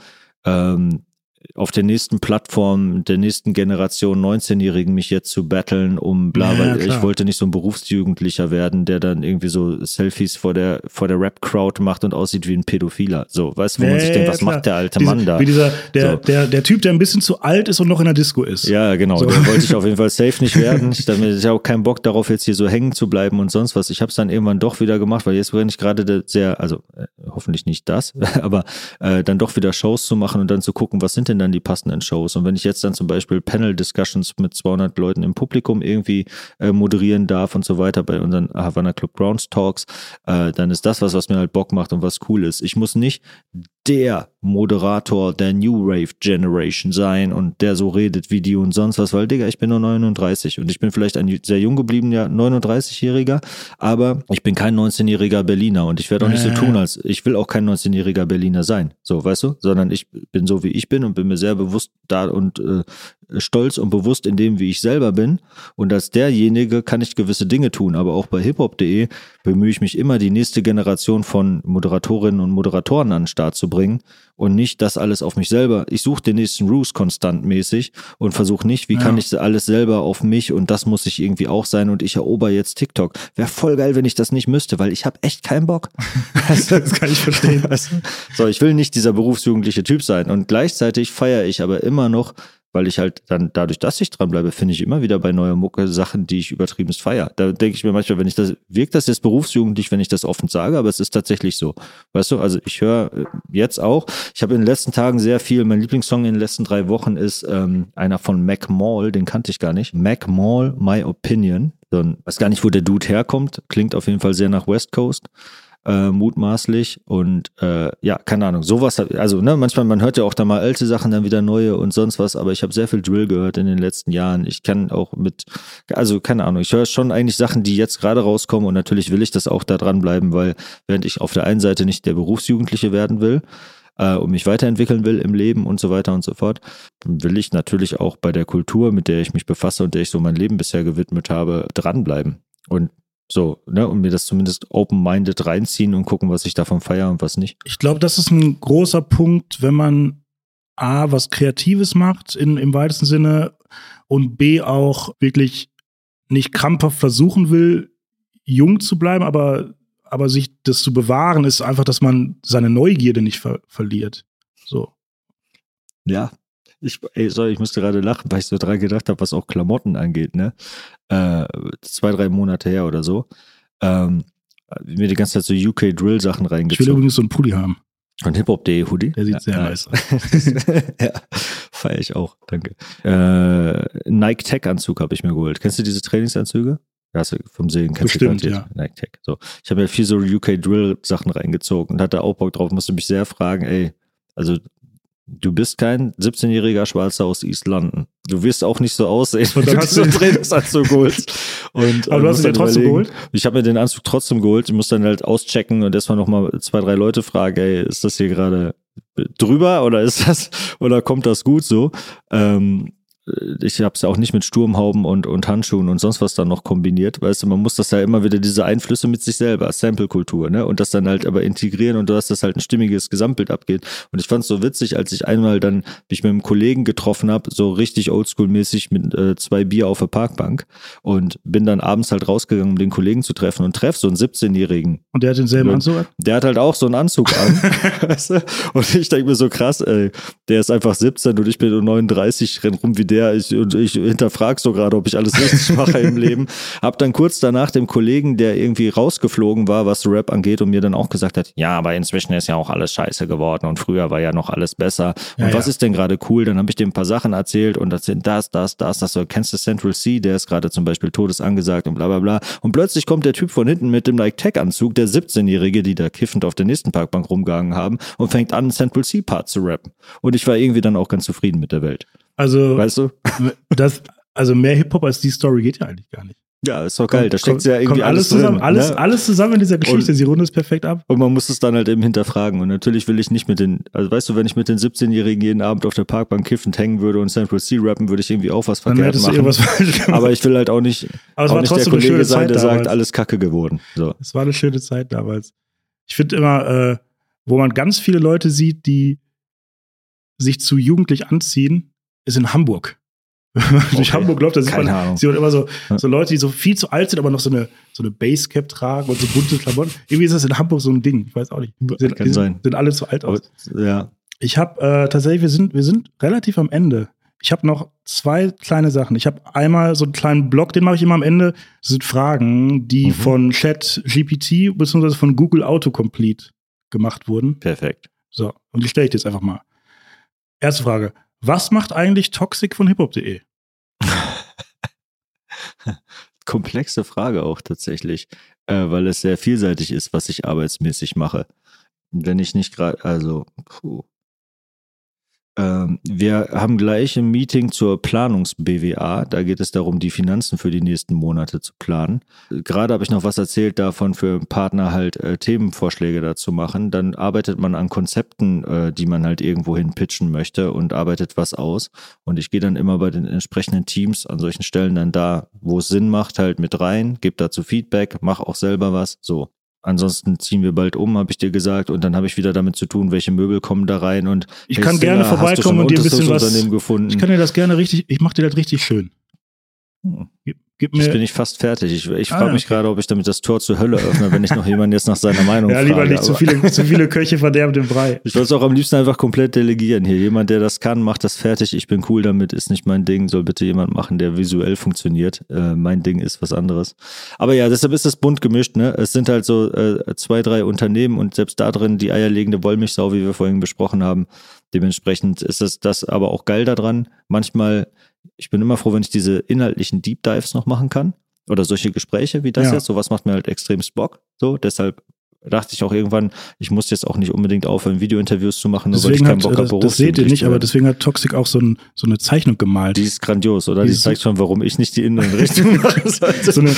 ähm, auf der nächsten Plattform der nächsten Generation 19-Jährigen mich jetzt zu battlen, um bla, ja, weil ich wollte nicht so ein Berufsjugendlicher werden, der dann irgendwie so Selfies vor der, vor der Rap-Crowd macht und aussieht wie ein Pädophiler. So, weißt du, wo ja, man sich denkt, was klar. macht der alte Diese, Mann da? Wie dieser, der, so. der, der Typ, der ein bisschen zu alt ist und noch in der Disco ist. Ja, genau. So. Der wollte ich auf jeden Fall safe nicht werden. Ich hatte ja auch keinen Bock darauf, jetzt hier so hängen zu bleiben und sonst was. Ich habe es dann irgendwann doch wieder gemacht, weil jetzt bin ich gerade sehr, also äh, hoffentlich nicht das, aber äh, dann doch wieder Shows zu machen und dann zu gucken, was sind denn finden dann die passenden Shows. Und wenn ich jetzt dann zum Beispiel Panel-Discussions mit 200 Leuten im Publikum irgendwie äh, moderieren darf und so weiter bei unseren Havana Club Grounds Talks, äh, dann ist das was, was mir halt Bock macht und was cool ist. Ich muss nicht der Moderator der New Rave Generation sein und der so redet wie die und sonst was, weil, Digga, ich bin nur 39 und ich bin vielleicht ein sehr jung gebliebener 39-Jähriger, aber ich bin kein 19-jähriger Berliner und ich werde auch nicht so tun, als ich will auch kein 19-jähriger Berliner sein, so, weißt du, sondern ich bin so, wie ich bin und bin mir sehr bewusst da und äh, stolz und bewusst in dem, wie ich selber bin. Und als derjenige kann ich gewisse Dinge tun. Aber auch bei hiphop.de bemühe ich mich immer, die nächste Generation von Moderatorinnen und Moderatoren an den Start zu bringen und nicht das alles auf mich selber. Ich suche den nächsten Ruse konstant mäßig und versuche nicht, wie ja. kann ich alles selber auf mich und das muss ich irgendwie auch sein und ich erober jetzt TikTok. Wäre voll geil, wenn ich das nicht müsste, weil ich habe echt keinen Bock. das kann ich verstehen. so, ich will nicht dieser berufsjugendliche Typ sein und gleichzeitig feiere ich aber immer noch weil ich halt dann dadurch, dass ich dranbleibe, finde ich immer wieder bei neuer Mucke Sachen, die ich übertrieben feier. Da denke ich mir manchmal, wenn ich das, wirkt das jetzt berufsjugendlich, wenn ich das offen sage, aber es ist tatsächlich so. Weißt du, also ich höre äh, jetzt auch, ich habe in den letzten Tagen sehr viel, mein Lieblingssong in den letzten drei Wochen ist ähm, einer von Mac Mall, den kannte ich gar nicht. Mac Mall, My Opinion. Ein, weiß gar nicht, wo der Dude herkommt, klingt auf jeden Fall sehr nach West Coast äh, mutmaßlich. Und äh, ja, keine Ahnung, sowas, also ne, manchmal, man hört ja auch da mal alte Sachen, dann wieder neue und sonst was, aber ich habe sehr viel Drill gehört in den letzten Jahren. Ich kann auch mit, also keine Ahnung, ich höre schon eigentlich Sachen, die jetzt gerade rauskommen und natürlich will ich das auch da dranbleiben, weil während ich auf der einen Seite nicht der Berufsjugendliche werden will, äh, und mich weiterentwickeln will im Leben und so weiter und so fort, will ich natürlich auch bei der Kultur, mit der ich mich befasse und der ich so mein Leben bisher gewidmet habe, dranbleiben. Und so, ne, und mir das zumindest open-minded reinziehen und gucken, was ich davon feiere und was nicht. Ich glaube, das ist ein großer Punkt, wenn man A, was Kreatives macht in, im weitesten Sinne und B, auch wirklich nicht krampfhaft versuchen will, jung zu bleiben, aber, aber sich das zu bewahren, ist einfach, dass man seine Neugierde nicht ver verliert. So. Ja, ich, ey, sorry, ich musste gerade lachen, weil ich so dran gedacht habe, was auch Klamotten angeht, ne? Äh, zwei, drei Monate her oder so. Ähm, mir die ganze Zeit so UK Drill Sachen reingezogen. Ich will übrigens so einen Pulli haben. Von Hip-Hop.de Hoodie? Der sieht ja, sehr nice aus. ja, feiere ich auch, danke. Äh, Nike Tech Anzug habe ich mir geholt. Kennst du diese Trainingsanzüge? Ja, hast du vom Sehen kennst Bestimmt, du ja. Nike Tech. So. Ich habe mir viel so UK Drill Sachen reingezogen und hatte auch Bock drauf, musste mich sehr fragen, ey, also Du bist kein 17-jähriger Schwarzer aus East London. Du wirst auch nicht so aussehen, wenn du einen Trainingsanzug holst. Und, Aber du hast ihn trotzdem geholt? Ich habe mir den Anzug trotzdem geholt. Ich muss dann halt auschecken und erstmal nochmal zwei, drei Leute fragen, ey, ist das hier gerade drüber oder ist das, oder kommt das gut so? Ähm, ich habe es ja auch nicht mit Sturmhauben und, und Handschuhen und sonst was dann noch kombiniert. Weißt du, man muss das ja immer wieder diese Einflüsse mit sich selber, Sample-Kultur, ne? Und das dann halt aber integrieren und du hast das halt ein stimmiges Gesamtbild abgeht. Und ich fand es so witzig, als ich einmal dann mich mit einem Kollegen getroffen habe, so richtig oldschool-mäßig mit äh, zwei Bier auf der Parkbank und bin dann abends halt rausgegangen, um den Kollegen zu treffen und treff so einen 17-Jährigen. Und der hat denselben Anzug an? Der hat halt auch so einen Anzug an. weißt du? Und ich denke mir so krass, ey, der ist einfach 17 und ich bin 39, renn rum wie der der, ich, ich hinterfrage so gerade, ob ich alles richtig mache im Leben. Hab dann kurz danach dem Kollegen, der irgendwie rausgeflogen war, was Rap angeht, und mir dann auch gesagt hat, ja, aber inzwischen ist ja auch alles scheiße geworden und früher war ja noch alles besser. Und ja, was ja. ist denn gerade cool? Dann habe ich dem ein paar Sachen erzählt und das sind das, das, das, das. So, kennst du Central C? Der ist gerade zum Beispiel todesangesagt und bla bla bla. Und plötzlich kommt der Typ von hinten mit dem Like Tech-Anzug, der 17-Jährige, die da kiffend auf der nächsten Parkbank rumgegangen haben und fängt an, Central C-Part zu rappen. Und ich war irgendwie dann auch ganz zufrieden mit der Welt. Also, weißt du? Das, also mehr Hip-Hop als die Story geht ja eigentlich gar nicht. Ja, ist doch geil. Da steckt ja irgendwie alles, alles zusammen. Drin, alles, ne? alles zusammen in dieser Geschichte. Und, Sie runden es perfekt ab. Und man muss es dann halt eben hinterfragen. Und natürlich will ich nicht mit den, also weißt du, wenn ich mit den 17-Jährigen jeden Abend auf der Parkbank kiffend hängen würde und Central C rappen, würde ich irgendwie auch was verkehrt machen. Aber ich will halt auch nicht, Aber auch nicht der Kollege sein, der sagt, alles kacke geworden. So. Es war eine schöne Zeit damals. Ich finde immer, äh, wo man ganz viele Leute sieht, die sich zu jugendlich anziehen, ist in Hamburg. durch okay. Hamburg läuft, da sieht Keine man, sieht man immer so, so Leute, die so viel zu alt sind, aber noch so eine, so eine Basecap tragen und so bunte Klamotten. Irgendwie ist das in Hamburg so ein Ding. Ich weiß auch nicht. Sind, Kann sein. sind alle zu alt aus. Ja. Ich habe äh, tatsächlich, wir sind, wir sind relativ am Ende. Ich habe noch zwei kleine Sachen. Ich habe einmal so einen kleinen Blog, den mache ich immer am Ende. Das sind Fragen, die mhm. von Chat GPT bzw. von Google Autocomplete gemacht wurden. Perfekt. So, und die stelle ich jetzt einfach mal. Erste Frage. Was macht eigentlich Toxic von hiphop.de? Komplexe Frage auch tatsächlich, äh, weil es sehr vielseitig ist, was ich arbeitsmäßig mache. Wenn ich nicht gerade, also, puh. Ähm, wir haben gleich ein Meeting zur Planungs-BWA. Da geht es darum, die Finanzen für die nächsten Monate zu planen. Gerade habe ich noch was erzählt davon, für Partner halt äh, Themenvorschläge dazu machen. Dann arbeitet man an Konzepten, äh, die man halt irgendwohin pitchen möchte und arbeitet was aus. Und ich gehe dann immer bei den entsprechenden Teams an solchen Stellen dann da, wo es Sinn macht, halt mit rein, gebe dazu Feedback, mache auch selber was. So. Ansonsten ziehen wir bald um, habe ich dir gesagt, und dann habe ich wieder damit zu tun, welche Möbel kommen da rein und ich hey, kann Stinger, gerne vorbeikommen und dir ein bisschen was. Gefunden? Ich kann dir das gerne richtig, ich mache dir das richtig schön. Hm. Gib mir. Jetzt bin ich fast fertig. Ich, ich ah, frage mich okay. gerade, ob ich damit das Tor zur Hölle öffne, wenn ich noch jemanden jetzt nach seiner Meinung frage. Ja, lieber nicht zu viele, zu viele Köche verderben den Brei. Ich würde es auch am liebsten einfach komplett delegieren hier. Jemand, der das kann, macht das fertig. Ich bin cool damit, ist nicht mein Ding. Soll bitte jemand machen, der visuell funktioniert. Äh, mein Ding ist was anderes. Aber ja, deshalb ist das bunt gemischt. Ne? Es sind halt so äh, zwei, drei Unternehmen und selbst da drin die eierlegende Wollmilchsau, wie wir vorhin besprochen haben. Dementsprechend ist das, das aber auch geil daran. Manchmal ich bin immer froh, wenn ich diese inhaltlichen Deep Dives noch machen kann oder solche Gespräche wie das ja. jetzt. Sowas macht mir halt extrem Bock. So, deshalb dachte ich auch irgendwann, ich muss jetzt auch nicht unbedingt aufhören, Videointerviews zu machen, nur deswegen weil ich keinen Bock habe, Das seht ihr nicht, aber deswegen hat Toxic auch so, ein, so eine Zeichnung gemalt. Die ist grandios, oder? Die, die zeigt schon, warum ich nicht die Innenrichtung mache. so, eine, so, eine,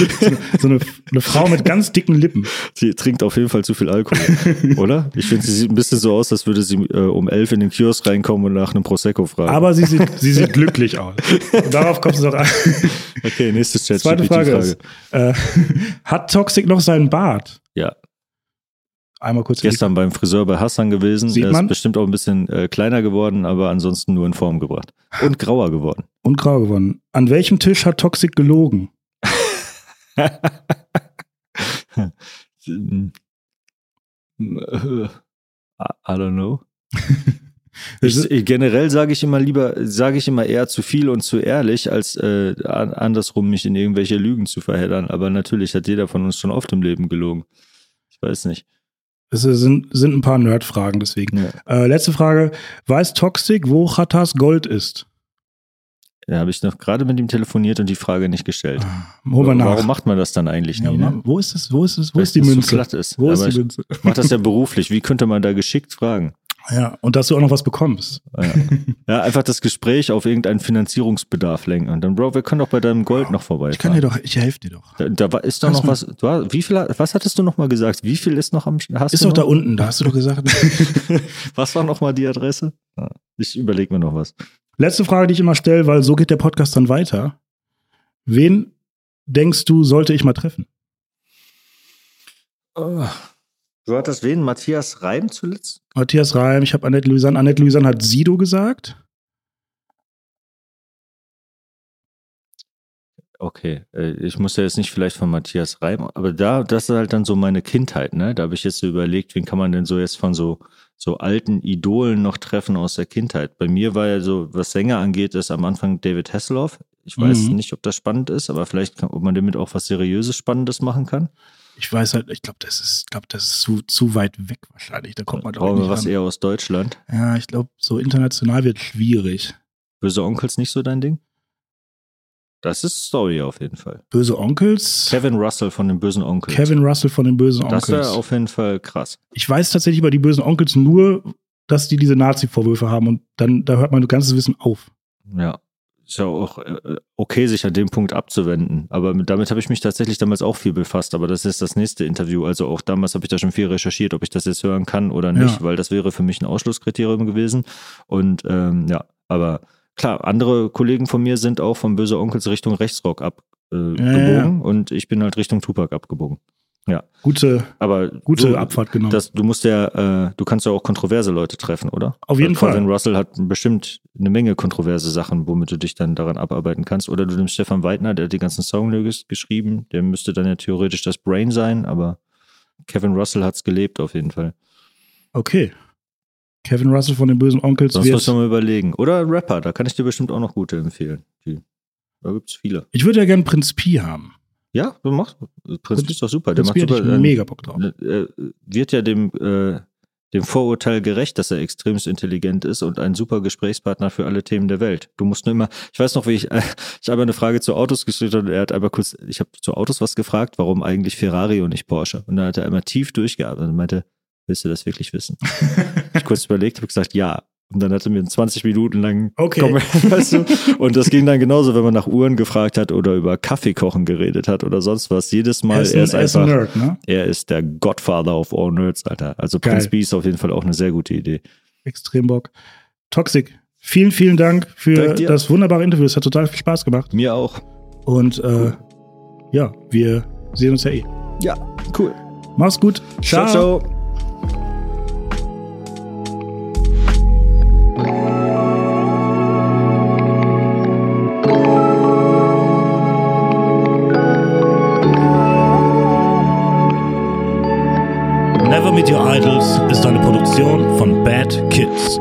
so eine, eine, Frau mit ganz dicken Lippen. Sie trinkt auf jeden Fall zu viel Alkohol, oder? Ich finde, sie sieht ein bisschen so aus, als würde sie äh, um elf in den Kiosk reinkommen und nach einem Prosecco fragen. Aber sie sieht, sie sieht glücklich aus. Und darauf kommt es doch an. Okay, nächstes Chat. Zweite Frage, Frage. Ist, äh, hat Toxic noch seinen Bart? Einmal kurz. Gestern beim Friseur bei Hassan gewesen. Sieht er man? ist bestimmt auch ein bisschen äh, kleiner geworden, aber ansonsten nur in Form gebracht. Und grauer geworden. Und grauer geworden. An welchem Tisch hat Toxic gelogen? I don't know. Ich, generell sage ich immer lieber, sage ich immer eher zu viel und zu ehrlich, als äh, andersrum mich in irgendwelche Lügen zu verheddern. Aber natürlich hat jeder von uns schon oft im Leben gelogen. Ich weiß nicht. Es sind, sind ein paar Nerd-Fragen deswegen. Ja. Äh, letzte Frage. Weiß Toxic, wo Chatas Gold ist? Da habe ich noch gerade mit ihm telefoniert und die Frage nicht gestellt. Ah, warum nach. macht man das dann eigentlich ja, nie? Ne? Wo ist es? Wo ist es? Wo ist die Münze? So glatt ist. Wo ist die Münze? Ich mache das ja beruflich. Wie könnte man da geschickt fragen? Ja, und dass du auch noch was bekommst. Ja. ja, einfach das Gespräch auf irgendeinen Finanzierungsbedarf lenken. Und dann, Bro, wir können doch bei deinem Gold noch vorbei. Ich kann dir doch, ich helfe dir doch. Da, da ist doch noch was. Du, wie viel, was hattest du noch mal gesagt? Wie viel ist noch am hast Ist doch da unten, da hast du doch gesagt. was war noch mal die Adresse? Ich überlege mir noch was. Letzte Frage, die ich immer stelle, weil so geht der Podcast dann weiter. Wen denkst du, sollte ich mal treffen? Oh. Du hattest wen? Matthias Reim zuletzt? Matthias Reim, ich habe Annette Louisanne. Annette Louisanne hat Sido gesagt. Okay, äh, ich muss ja jetzt nicht vielleicht von Matthias Reim, aber da, das ist halt dann so meine Kindheit, ne? Da habe ich jetzt so überlegt, wen kann man denn so jetzt von so, so alten Idolen noch treffen aus der Kindheit? Bei mir war ja so, was Sänger angeht, ist am Anfang David Hasselhoff. Ich weiß mhm. nicht, ob das spannend ist, aber vielleicht, kann, ob man damit auch was Seriöses, Spannendes machen kann ich weiß halt, ich glaube, das ist, glaube, das ist zu, zu weit weg wahrscheinlich. Da kommt man doch nicht was ran. eher aus Deutschland. Ja, ich glaube, so international wird schwierig. Böse Onkels nicht so dein Ding? Das ist Story auf jeden Fall. Böse Onkels? Kevin Russell von den bösen Onkels. Kevin Russell von den bösen Onkels. Das wäre auf jeden Fall krass. Ich weiß tatsächlich über die bösen Onkels nur, dass die diese Nazi-Vorwürfe haben und dann, da hört mein ganzes Wissen auf. Ja ist ja auch äh, okay, sich an dem Punkt abzuwenden. Aber damit habe ich mich tatsächlich damals auch viel befasst. Aber das ist das nächste Interview. Also auch damals habe ich da schon viel recherchiert, ob ich das jetzt hören kann oder nicht, ja. weil das wäre für mich ein Ausschlusskriterium gewesen. Und ähm, ja, aber klar, andere Kollegen von mir sind auch vom Böse Onkels Richtung Rechtsrock abgebogen äh, ja, ja. und ich bin halt Richtung Tupac abgebogen. Ja. Gute, aber gute so, Abfahrt, genau. Das, du musst ja, äh, du kannst ja auch kontroverse Leute treffen, oder? Auf jeden Fall. Kevin Russell hat bestimmt eine Menge kontroverse Sachen, womit du dich dann daran abarbeiten kannst. Oder du nimmst Stefan Weidner, der hat die ganzen Songlyrics geschrieben. Der müsste dann ja theoretisch das Brain sein, aber Kevin Russell hat's gelebt auf jeden Fall. Okay. Kevin Russell von den bösen Onkels. Das muss man mal überlegen. Oder Rapper, da kann ich dir bestimmt auch noch gute empfehlen. Die, da gibt's viele. Ich würde ja gerne Prinz Pi haben. Ja, du machst. Prinz ist doch super. Der macht super. Ich mega Bock drauf. Äh, wird ja dem, äh, dem Vorurteil gerecht, dass er extremst intelligent ist und ein super Gesprächspartner für alle Themen der Welt. Du musst nur immer, ich weiß noch, wie ich, äh, ich habe eine Frage zu Autos gestellt und er hat einmal kurz, ich habe zu Autos was gefragt, warum eigentlich Ferrari und nicht Porsche? Und dann hat er einmal tief durchgearbeitet und meinte, willst du das wirklich wissen? ich kurz überlegt, habe gesagt, ja. Und dann hat er mir 20 Minuten lang Okay. Komm, weißt du? Und das ging dann genauso, wenn man nach Uhren gefragt hat oder über Kaffeekochen geredet hat oder sonst was. Jedes Mal, er ist, er ein, ist er ist ein einfach, Nerd, ne? er ist der Godfather of all Nerds, Alter. Also Geil. Prince B ist auf jeden Fall auch eine sehr gute Idee. Extrem Bock. Toxic. Vielen, vielen Dank für das wunderbare Interview. Es hat total viel Spaß gemacht. Mir auch. Und äh, ja, wir sehen uns ja eh. Ja, cool. Mach's gut. ciao. ciao. Never Idols ist eine Produktion von Bad Kids.